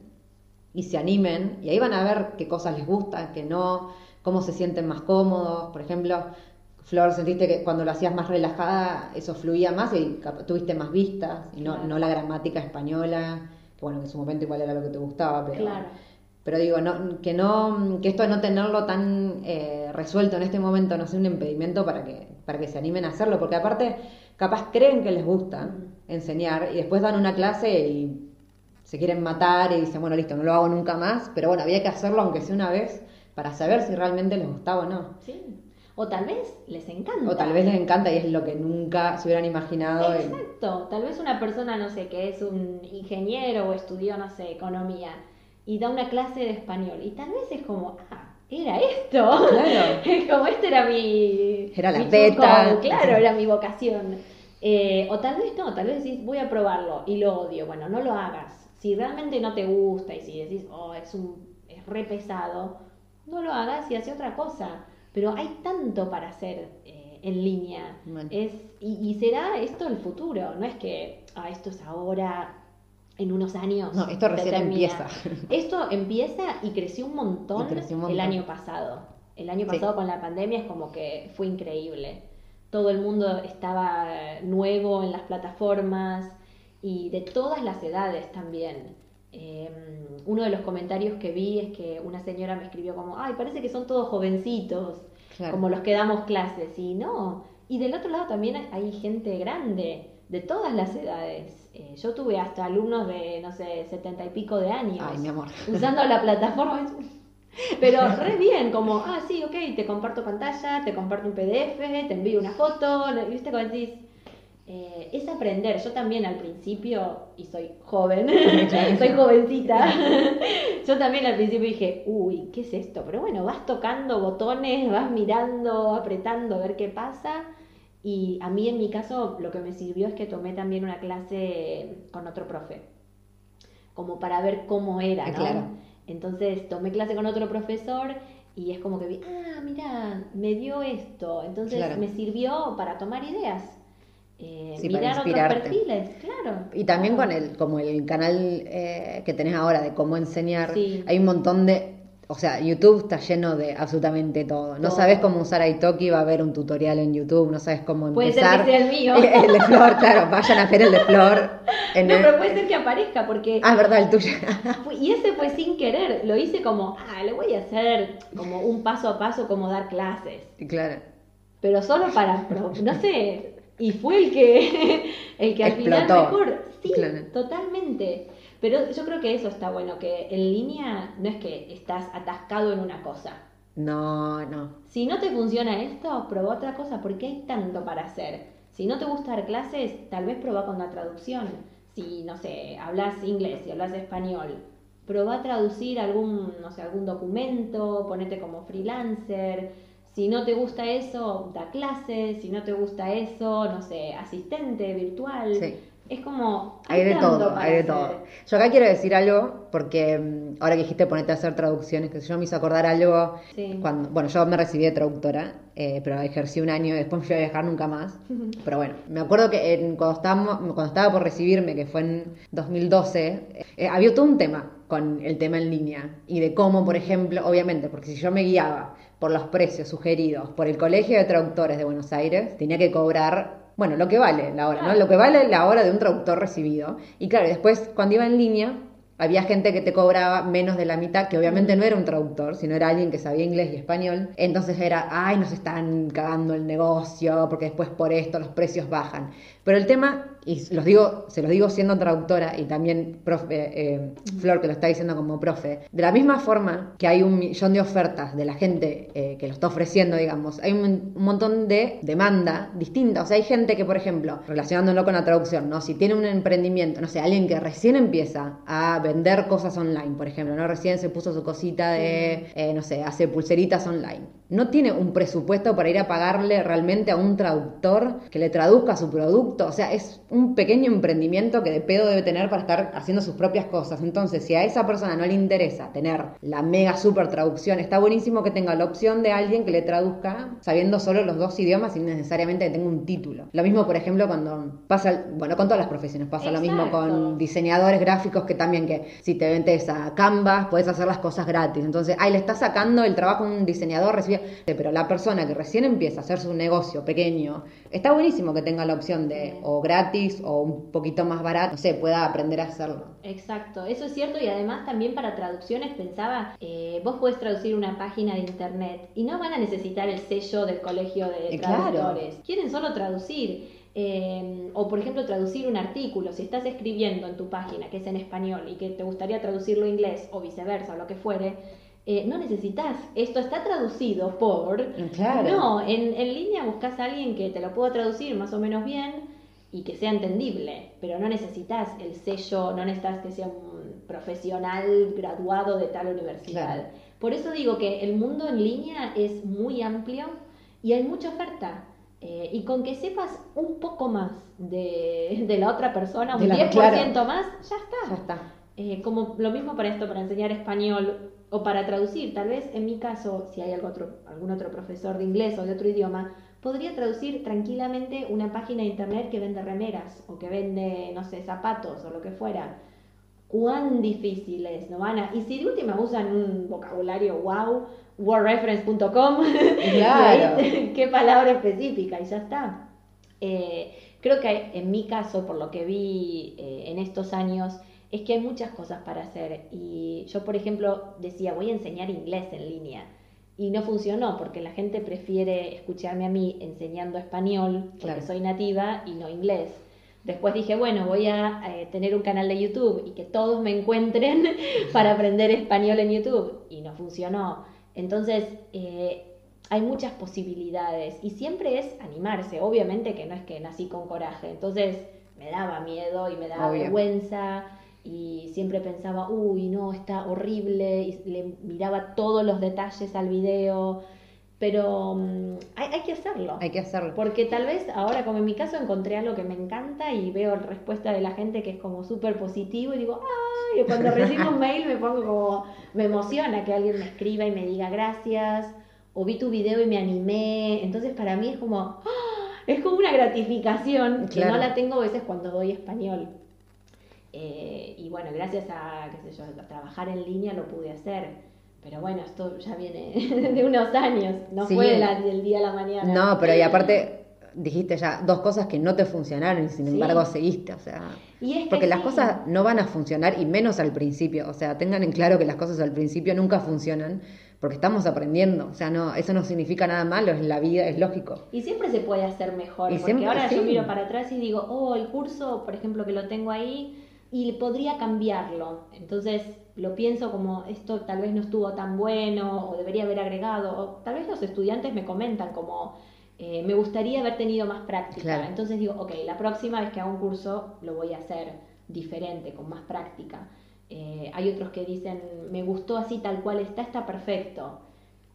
y se animen y ahí van a ver qué cosas les gustan, qué no, cómo se sienten más cómodos. Por ejemplo, Flor, sentiste que cuando lo hacías más relajada eso fluía más y tuviste más vistas y no, Claro. no la gramática española, que bueno, que en su momento igual era lo que te gustaba, pero... Claro. Pero digo, no, que no, que esto de no tenerlo tan eh, resuelto en este momento no sea un impedimento para que, para que se animen a hacerlo, porque aparte, capaz creen que les gusta enseñar y después dan una clase y se quieren matar y dicen, bueno, listo, no lo hago nunca más, pero bueno, había que hacerlo aunque sea una vez para saber si realmente les gustaba o no. Sí. O tal vez les encanta. O tal vez les encanta y es lo que nunca se hubieran imaginado. Exacto, tal vez una persona, no sé, que es un ingeniero o estudió, no sé, economía y da una clase de español y tal vez es como, ah, era esto. Claro. *laughs* Como, este era mi... Era la mi beta. claro, era mi vocación. Eh, o tal vez no, tal vez decís, voy a probarlo y lo odio. Bueno, no lo hagas. Si realmente no te gusta y si decís, oh, es, un, es re pesado, no lo hagas y hace otra cosa. Pero hay tanto para hacer eh, en línea. Bueno. Es, y, y será esto el futuro. No es que ah, esto es ahora, en unos años. No, esto recién empieza. *laughs* Esto empieza y creció un montón, Y creció un el año pasado. El año Sí. pasado con la pandemia es como que fue increíble. Todo el mundo estaba nuevo en las plataformas y de todas las edades también. Eh, uno de los comentarios que vi es que una señora me escribió como, ay, parece que son todos jovencitos, Claro. como los que damos clases. Y no. Y del otro lado también hay gente grande, de todas las edades. Eh, yo tuve hasta alumnos de, no sé, setenta y pico de años Ay, mi amor. usando la plataforma. *laughs* Pero re bien, como, ah, sí, ok, te comparto pantalla, te comparto un PDF, te envío una foto, ¿viste? Como decís, eh, es aprender. Yo también al principio, y soy joven, *laughs* soy jovencita, *laughs* yo también al principio dije, uy, ¿qué es esto? Pero bueno, vas tocando botones, vas mirando, apretando, a ver qué pasa. Y a mí en mi caso lo que me sirvió es que tomé también una clase con otro profe, como para ver cómo era, Ah, ¿no? claro. Entonces tomé clase con otro profesor y es como que vi, ah, mira, me dio esto. Entonces Claro. me sirvió para tomar ideas. Eh, Sí, para mirar otros perfiles, claro. Y también con el, como el canal eh, que tenés ahora de cómo enseñar, Sí. hay un montón de, o sea, YouTube está lleno de absolutamente todo. No Todo. sabes cómo usar Italki, va a haber un tutorial en YouTube, no sabes cómo Puede ser empezar. que sea el mío. *laughs* El de Flor, claro, vayan a ver el de Flor. En No, el- pero puede ser que aparezca porque... Ah, es verdad, el tuyo. Y ese fue sin querer, lo hice como, ah, le voy a hacer como un paso a paso como dar clases, claro. pero solo para, no sé, y fue el que, *laughs* el que al final Explotó. mejor, sí, Claro. totalmente. Pero yo creo que eso está bueno, que en línea no es que estás atascado en una cosa. No, no. Si no te funciona esto, prueba otra cosa, porque hay tanto para hacer. Si no te gusta dar clases, tal vez prueba con la traducción. Si, no sé, hablas inglés y hablas español, prueba a traducir algún, no sé, algún documento, ponete como freelancer. Si no te gusta eso, da clases. Si no te gusta eso, no sé, asistente virtual. Sí. Es como... Hay de todo, hay de hacer. todo. Yo acá quiero decir algo, porque mm, ahora que dijiste ponerte a hacer traducciones, que yo me hizo acordar algo, Sí. cuando, bueno, yo me recibí de traductora, eh, pero ejercí un año y después me fui a viajar nunca más. Pero bueno, me acuerdo que en- cuando, estábamos, cuando estaba por recibirme, que fue en 2012, eh, había todo un tema con el tema en línea y de cómo, por ejemplo, obviamente, porque si yo me guiaba por los precios sugeridos por el Colegio de Traductores de Buenos Aires, tenía que cobrar, bueno, lo que vale la hora, ¿no? Lo que vale la hora de un traductor recibido. Y claro, después cuando iba en línea, había gente que te cobraba menos de la mitad, que obviamente no era un traductor, sino era alguien que sabía inglés y español. Entonces era, ay, nos están cagando el negocio, porque después por esto los precios bajan. Pero el tema, y los digo, se los digo siendo traductora y también profe, eh, Flor que lo está diciendo como profe, de la misma forma que hay un millón de ofertas de la gente eh, que lo está ofreciendo, digamos, hay un, un montón de demanda distinta. O sea, hay gente que, por ejemplo, relacionándolo con la traducción, ¿no? Si tiene un emprendimiento, no sé, alguien que recién empieza a vender cosas online, por ejemplo, ¿no? Recién se puso su cosita de, eh, no sé, hace pulseritas online. No tiene un presupuesto para ir a pagarle realmente a un traductor que le traduzca su producto. O sea, es un pequeño emprendimiento que de pedo debe tener para estar haciendo sus propias cosas. Entonces, si a esa persona no le interesa tener la mega super traducción, está buenísimo que tenga la opción de alguien que le traduzca sabiendo solo los dos idiomas sin necesariamente que tenga un título. Lo mismo, por ejemplo, cuando pasa, bueno, con todas las profesiones pasa lo mismo con diseñadores gráficos que también que si te vendes a Canvas puedes hacer las cosas gratis. Entonces, ahí le estás sacando el trabajo a un diseñador, recibe, pero la persona que recién empieza a hacer su negocio pequeño, está buenísimo que tenga la opción de o gratis o un poquito más barato, no sé, pueda aprender a hacerlo. Exacto, eso es cierto y además también para traducciones pensaba, eh, vos podés traducir una página de internet y no van a necesitar el sello del colegio de Eh, claro. traductores, quieren solo traducir. eh, o por ejemplo traducir un artículo, si estás escribiendo en tu página que es en español y que te gustaría traducirlo a inglés o viceversa o lo que fuere, eh, no necesitas, esto está traducido por... Claro. No, en, en línea buscas a alguien que te lo pueda traducir más o menos bien y que sea entendible, pero no necesitas el sello, no necesitas que sea un profesional graduado de tal universidad. Claro. Por eso digo que el mundo en línea es muy amplio y hay mucha oferta. Eh, y con que sepas un poco más de, de la otra persona, un la- 10% claro. más, ya está. Ya está. Eh, como lo mismo para esto, para enseñar español o para traducir. Tal vez en mi caso, si hay algo otro, algún otro profesor de inglés o de otro idioma, podría traducir tranquilamente una página de internet que vende remeras o que vende, no sé, zapatos o lo que fuera. Cuán difíciles, ¿no van a? Y si de última usan un vocabulario wow, wordreference.com, *laughs* Claro. *laughs* qué palabra específica y ya está. Eh, creo que en mi caso, por lo que vi eh, en estos años, es que hay muchas cosas para hacer. Y yo, por ejemplo, decía, voy a enseñar inglés en línea. Y no funcionó porque la gente prefiere escucharme a mí enseñando español, porque Claro. soy nativa y no inglés. Después dije, bueno, voy a eh, tener un canal de YouTube y que todos me encuentren *laughs* para aprender español en YouTube. Y no funcionó. Entonces, eh, hay muchas posibilidades y siempre es animarse. Obviamente que no es que nací con coraje. Entonces, me daba miedo y me daba Obvio. vergüenza y siempre pensaba, uy, no, está horrible y le miraba todos los detalles al video. Pero mm, hay, hay que hacerlo. Hay que hacerlo. Porque tal vez ahora, como en mi caso, encontré algo que me encanta y veo la respuesta de la gente que es como súper positivo y digo, ay, cuando recibo un *laughs* mail me pongo como, me emociona que alguien me escriba y me diga gracias, o vi tu video y me animé. Entonces para mí es como, ¡ah! es como una gratificación que Claro. no la tengo a veces cuando doy español. Eh, y bueno, gracias a, qué sé yo, a trabajar en línea lo pude hacer. Pero bueno, esto ya viene *laughs* de unos años, no Sí. fue la- del día a la mañana. No, pero y aparte dijiste ya dos cosas que no te funcionaron y sin Sí. embargo seguiste, o sea, Y porque las sí. cosas no van a funcionar y menos al principio, o sea, tengan en claro que las cosas al principio nunca funcionan porque estamos aprendiendo, o sea, no, eso no significa nada malo, es la vida, es lógico. Y siempre se puede hacer mejor, Y porque siempre- ahora yo miro para atrás y digo, oh, el curso, por ejemplo, que lo tengo ahí, y podría cambiarlo. Entonces lo pienso como, esto tal vez no estuvo tan bueno, o debería haber agregado, o tal vez los estudiantes me comentan como, eh, me gustaría haber tenido más práctica. Claro. Entonces digo, ok, la próxima vez que haga un curso lo voy a hacer diferente, con más práctica. Eh, hay otros que dicen, me gustó así tal cual está, está perfecto.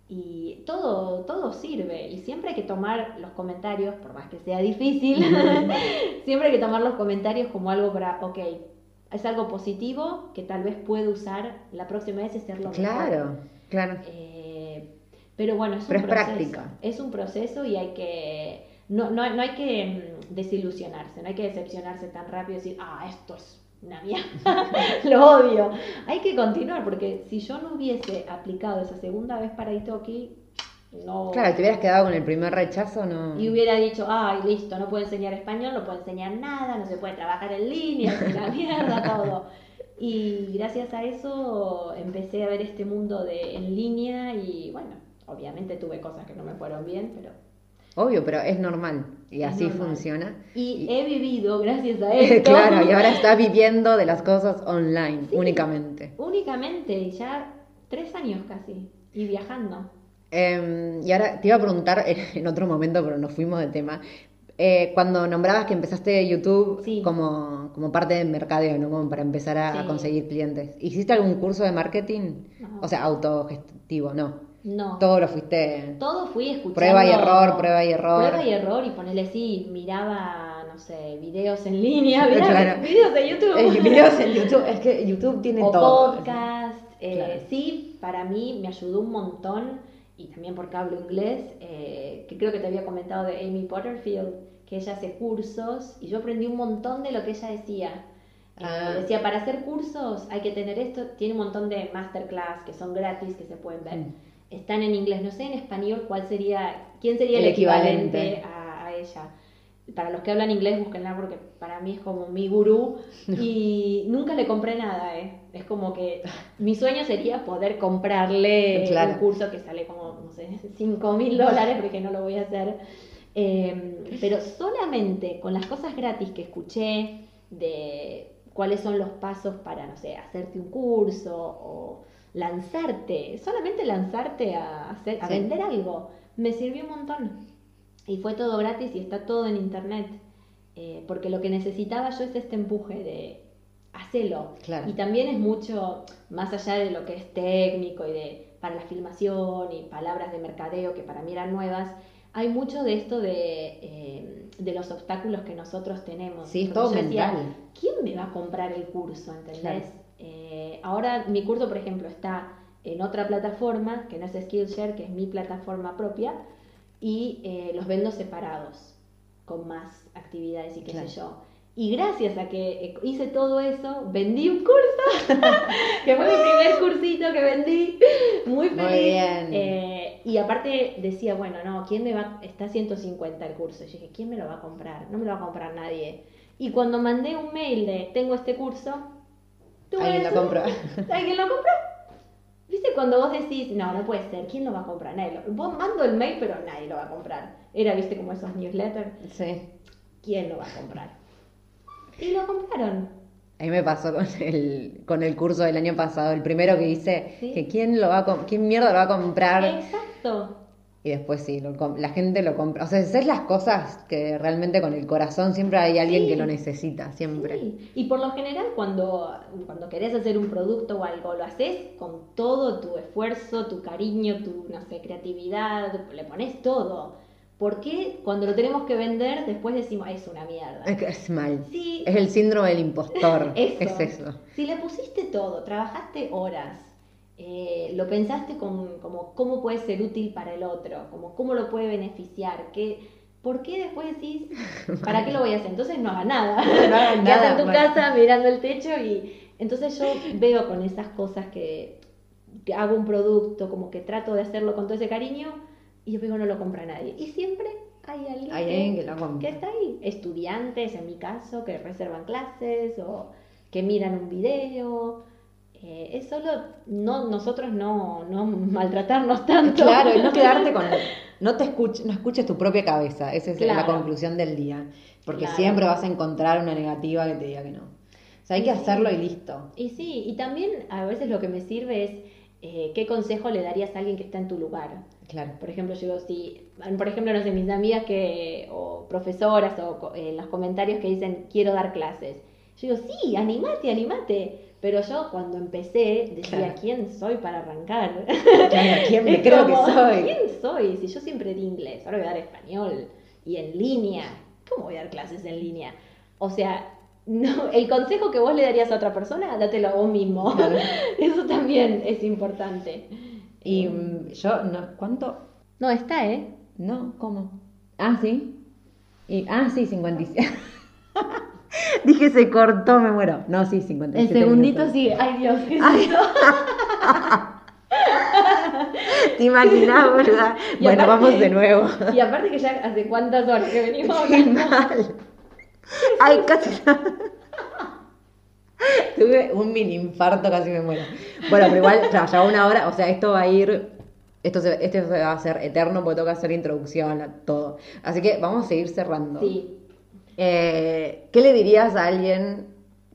Y todo, todo sirve. Y siempre hay que tomar los comentarios, por más que sea difícil, *laughs* siempre hay que tomar los comentarios como algo para, ok, es algo positivo que tal vez puedo usar la próxima vez y hacerlo mejor. Claro, claro. Eh, pero bueno, es Pero un es proceso. práctica. Es un proceso y hay que. No, no, no hay que mm, desilusionarse, no hay que decepcionarse tan rápido y decir, ah, esto es una mierda, *laughs* lo odio. Hay que continuar, porque si yo no hubiese aplicado esa segunda vez para Italki, no. Claro, te hubieras quedado con el primer rechazo, no. Y hubiera dicho, ay, listo, no puedo enseñar español, no puedo enseñar nada, no se puede trabajar en línea, una *laughs* mierda todo. Y gracias a eso empecé a ver este mundo de en línea y bueno, obviamente tuve cosas que no me fueron bien, pero... Obvio, pero es normal y Es así normal. funciona. Y he vivido gracias a *laughs* esto. claro, y ahora estás viviendo de las cosas online Sí. únicamente. Únicamente, ya tres años casi, y viajando. Eh, y ahora te iba a preguntar en otro momento, pero nos fuimos de tema. Eh, cuando nombrabas que empezaste YouTube Sí. como, como parte del mercadeo, ¿no? Como para empezar a, conseguir clientes. ¿Hiciste algún curso de marketing? No. O sea, autogestivo, no. No. Todo lo fuiste. Todo fui escuchando. Prueba y error, prueba y error. Prueba y error y ponerle sí, miraba, no sé, videos en línea, *laughs* miraba Claro. videos de YouTube. Eh, videos en YouTube, es que YouTube tiene o todo. podcast. eh, Claro. Sí, para mí me ayudó un montón y también porque hablo inglés, eh, que creo que te había comentado de Amy Potterfield, que ella hace cursos y yo aprendí un montón de lo que ella decía. Eh, Ah. decía, para hacer cursos hay que tener esto, tiene un montón de masterclass que son gratis, que se pueden ver. Mm. Están en inglés, no sé en español cuál sería, quién sería El el, equivalente, equivalente. A, a ella. Para los que hablan inglés, búsquenla porque para mí es como mi gurú *laughs* y nunca le compré nada, ¿eh? Es como que mi sueño sería poder comprarle Claro. un curso que sale como, no sé, *laughs* 5 mil dólares porque no lo voy a hacer. Eh, pero solamente con las cosas gratis que escuché de cuáles son los pasos para, no sé, hacerte un curso o lanzarte, solamente lanzarte a, hacer, a Sí. vender algo, me sirvió un montón. Y fue todo gratis y está todo en internet. Eh, porque lo que necesitaba yo es este empuje de hacelo. Claro. Y también es mucho más allá de lo que es técnico y de para la filmación y palabras de mercadeo que para mí eran nuevas. Hay mucho de esto de, eh, de los obstáculos que nosotros tenemos. Sí, es todo decía, mental. ¿Quién me va a comprar el curso? ¿Entendés? Claro. Eh, ahora mi curso, por ejemplo, está en otra plataforma, que no es Skillshare, que es mi plataforma propia, y eh, los vendo separados, con más actividades y qué Claro. sé yo. Y gracias a que eh, hice todo eso, vendí un curso, *laughs* que fue mi primer cursito que vendí, muy feliz. Muy bien. Eh, y aparte decía, bueno, no, ¿quién me va? Está 150 el curso. Y yo dije, ¿quién me lo va a comprar? No me lo va a comprar nadie. Y cuando mandé un mail de, tengo este curso, ¿tú Alguien lo compró. ¿Alguien lo compró? ¿Viste cuando vos decís, no, no puede ser, ¿quién lo va a comprar? Nadie lo- Vos mando el mail, pero nadie lo va a comprar. Era, viste, como esos newsletters. Sí. ¿Quién lo va a comprar? Y lo compraron. A mí me pasó con el, con el curso del año pasado, el primero que hice, Sí. que quién lo va a quién mierda lo va a comprar. Exacto. Y después sí, lo la gente lo compra. O sea, hacer las cosas que realmente con el corazón siempre hay alguien Sí. que lo necesita, siempre. Sí, Y por lo general cuando, cuando querés hacer un producto o algo, lo haces con todo tu esfuerzo, tu cariño, tu, no sé, creatividad, le pones todo. ¿Por qué cuando lo tenemos que vender después decimos, es una mierda? Es, que es mal. Sí. Es el síndrome del impostor. *laughs* Eso. Es eso. Si le pusiste todo, trabajaste horas, eh, lo pensaste con- como cómo puede ser útil para el otro, como cómo lo puede beneficiar, qué, ¿por qué después decís, ¿para qué lo voy a hacer? Entonces no haga nada. No hagas *laughs* nada, en tu bueno. casa mirando el techo y entonces yo veo con esas cosas que, que hago un producto, como que trato de hacerlo con todo ese cariño y yo digo no lo compra nadie. Y siempre hay alguien, Hay alguien que lo compra. que está ahí. Estudiantes, en mi caso, que reservan clases o que miran un video. Eh, es solo no, nosotros no, no maltratarnos *laughs* tanto. Claro, y no quedarte con. No te escuches, no escuches tu propia cabeza. Esa es la conclusión del día. Porque Claro. siempre vas a encontrar una negativa que te diga que no. O sea, hay que hacerlo y listo. Y sí, y también a veces lo que me sirve es eh, qué consejo le darías a alguien que está en tu lugar. Claro. Por ejemplo, yo digo, si, por ejemplo, no sé, mis amigas que, o profesoras o co- eh, en los comentarios que dicen quiero dar clases. Yo digo, sí, animate, animate. Pero yo cuando empecé decía, Claro. ¿quién soy para arrancar? Claro, ¿quién *laughs* me creo que como, soy? ¿Quién soy? Si yo siempre di inglés, ahora voy a dar español y en línea. ¿Cómo voy a dar clases en línea? O sea, no, el consejo que vos le darías a otra persona, dátelo a vos mismo. Claro. *laughs* Eso también es importante. Y mm, yo, no, ¿cuánto? No, está, ¿eh? No, ¿cómo? Ah, sí. Y, ah, sí, 57. *laughs* *laughs* Dije, se cortó, me muero. No, sí, 57. El segundito minutos. sigue. Ay, Dios, ¿qué Ay. *laughs* ¿Te imaginas, verdad? Y Bueno, aparte- vamos de nuevo. Y aparte que ya hace cuántas horas que venimos Qué hablando. mal. Ay, casi. *laughs* Tuve un mini infarto, casi me muero. Bueno, pero igual, ya, ya una hora, o sea, esto va a ir. Esto se, este se va a hacer eterno porque tengo que hacer introducción, a todo. Así que vamos a seguir cerrando. Sí, Eh, ¿Qué le dirías a alguien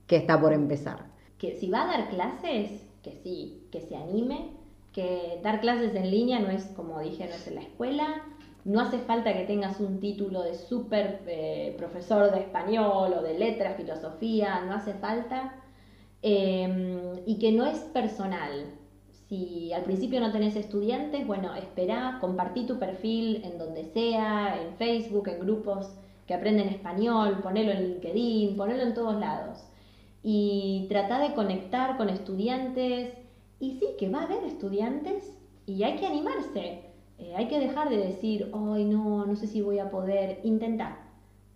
que está por empezar? que si va a dar clases, que sí, que se anime, que dar clases en línea no es, como dije, no es en la escuela, no hace falta que tengas un título de súper eh, profesor de español o de letras, filosofía, no hace falta, Eh, y que no es personal. Si al principio no tenés estudiantes, bueno, espera, compartí tu perfil en donde sea, en Facebook, en grupos que aprenden español, ponelo en LinkedIn, ponelo en todos lados y trata de conectar con estudiantes. Y sí, que va a haber estudiantes y hay que animarse. Eh, hay que dejar de decir, ay, no, no sé si voy a poder. Intentar,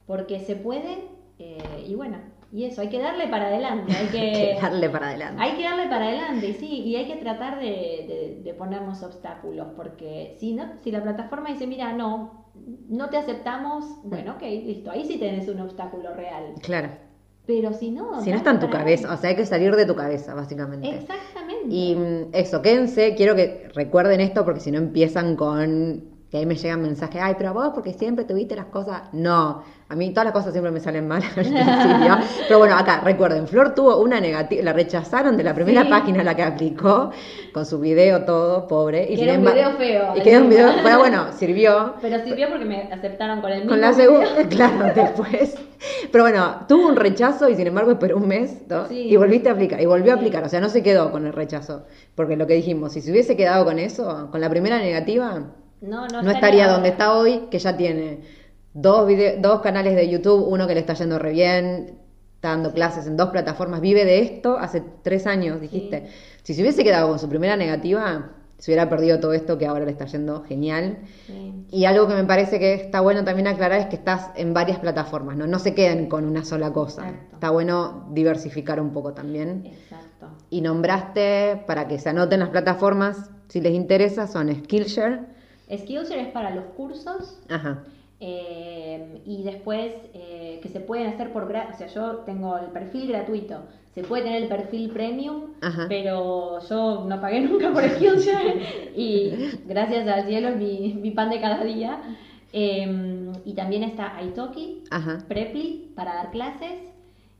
porque se puede eh, y bueno, y eso, hay que darle para adelante. Hay que, *laughs* Que darle para adelante. hay que darle para adelante, y sí, y hay que tratar de, de- de ponernos obstáculos, porque si no, si la plataforma dice, mira, no, no te aceptamos, bueno, ok, listo, ahí sí tenés un obstáculo real. Claro. Pero si no... Si no está en tu cabeza, o sea, hay que salir de tu cabeza, básicamente. Exactamente. Y mm, eso, quédense, quiero que recuerden esto porque si no empiezan con que ahí me llegan mensajes, ay, pero vos porque siempre tuviste las cosas. No, a mí todas las cosas siempre me salen mal *laughs* al principio. Pero bueno, acá, recuerden, Flor tuvo una negativa, la rechazaron de la primera Sí. página a la que aplicó, con su video todo, pobre. Que sin era un video feo, Y que era un video, pero bueno, sirvió. Pero sirvió porque me aceptaron con el mismo Con la segunda, *laughs* claro, después. Pero bueno, tuvo un rechazo y sin embargo esperó un mes ¿no? Sí. y volviste a aplicar. Y volvió a aplicar, o sea, no se quedó con el rechazo. Porque lo que dijimos, si se hubiese quedado con eso, con la primera negativa, No, no, no, estaría donde está hoy, que ya tiene dos, vide- dos canales de YouTube, uno que le está yendo re bien, está dando clases en dos plataformas, vive de esto hace tres años, dijiste. Si se hubiese quedado con su primera negativa, se hubiera perdido todo esto que ahora le está yendo genial. Sí. Y algo que me parece que está bueno también aclarar es que estás en varias plataformas, ¿no? No se queden con una sola cosa. Exacto. Está bueno diversificar un poco también. Exacto. Y nombraste, para que se anoten las plataformas, si les interesa, son Skillshare. Skillshare es para los cursos Ajá. Eh, y después eh, que se pueden hacer por o sea yo tengo el perfil gratuito se puede tener el perfil premium Ajá. pero yo no pagué *laughs* nunca por Skillshare *laughs* y gracias al cielo es mi, mi pan de cada día Eh, y también está Italki Ajá. Preply para dar clases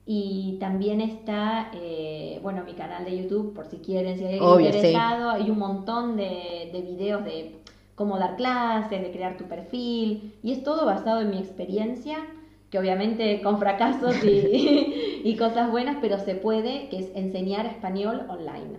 y también está, eh, bueno, mi canal de YouTube, por si quieren, si hay Obvio, sí. interesado, hay un montón de, de videos de cómo dar clases, de crear tu perfil, y es todo basado en mi experiencia, que obviamente con fracasos y, *laughs* y cosas buenas, pero se puede, que es enseñar español online.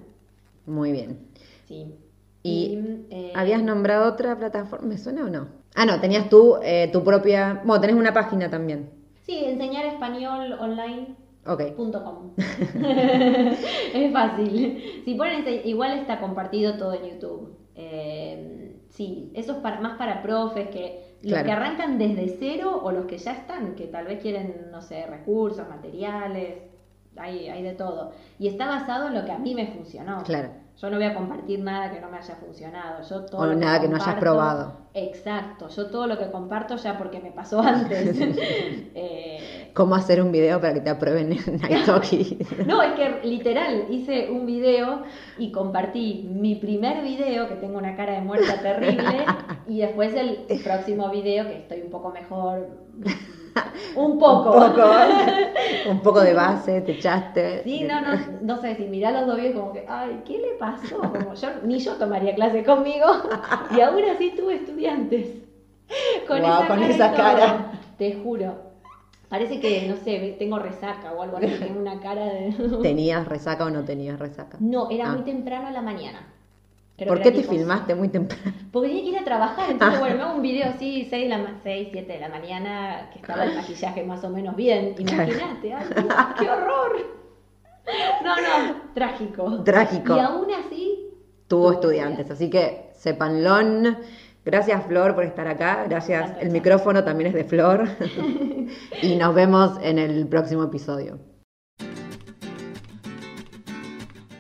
Muy bien. Sí. ¿Y eh, habías nombrado otra plataforma? ¿Me suena o no? Ah, no, tenías tú eh, tu propia... Bueno, tenés una página también. Sí, enseñar español online Ok. Punto com. *laughs* es fácil. Si ponen, igual está compartido todo en YouTube. Eh, sí, eso es para, más para profes que los Claro. que arrancan desde cero o los que ya están, que tal vez quieren, no sé, recursos, materiales, hay, hay de todo. Y está basado en lo que a mí me funcionó. Claro. Yo no voy a compartir nada que no me haya funcionado. Yo todo O nada que no hayas probado. Exacto. Yo todo lo que comparto ya porque me pasó antes. *laughs* Eh, ¿Cómo hacer un video para que te aprueben en *laughs* Italki? no, es que literal, hice un video y compartí mi primer video, que tengo una cara de muerta terrible, *laughs* y después el próximo video, que estoy un poco mejor. *laughs* Un poco. Un poco, un poco de base, te echaste. Sí, no, no, *laughs* no sé, si mirá los dos videos como que, ay, ¿qué le pasó? Como yo, ni yo tomaría clase conmigo, y aún así tuve estudiantes. Con esa con cara esa. Te juro. Parece que, no sé, tengo resaca o algo así, tengo una cara de... *laughs* ¿Tenías resaca o no tenías resaca? No, era Ah. muy temprano a la mañana. ¿Por qué te filmaste muy temprano? *laughs* Porque tenía que ir a trabajar, entonces bueno, me hago un video así, 6, la ma- 6 7 de la mañana, que estaba el maquillaje más o menos bien. Imagínate, ay, *laughs* qué horror. No, no, trágico. Trágico. Y aún así, Tuvo estudiantes, así que sépanlo. Gracias Flor por estar acá, gracias. El micrófono también es de Flor. *laughs* y nos vemos en el próximo episodio.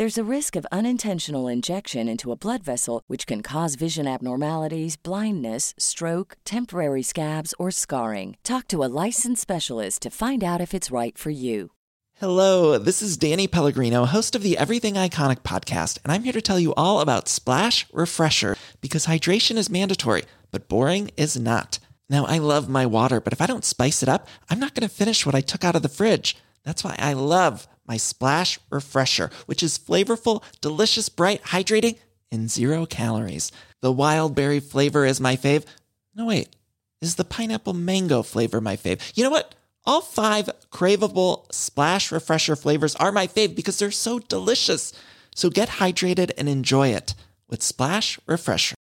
There's a risk of unintentional injection into a blood vessel, which can cause vision abnormalities, blindness, stroke, temporary scabs, or scarring. Talk to a licensed specialist to find out if it's right for you. Hello, this is Danny Pellegrino, host of the Everything Iconic podcast, and I'm here to tell you all about Splash Refresher because hydration is mandatory, but boring is not. Now, I love my water, but if I don't spice it up, I'm not going to finish what I took out of the fridge. That's why I love my Splash Refresher, which is flavorful, delicious, bright, hydrating, and zero calories. The wild berry flavor is my fave. No, wait, is the pineapple mango flavor my fave? You know what? All five craveable Splash Refresher flavors are my fave because they're so delicious. So get hydrated and enjoy it with Splash Refresher.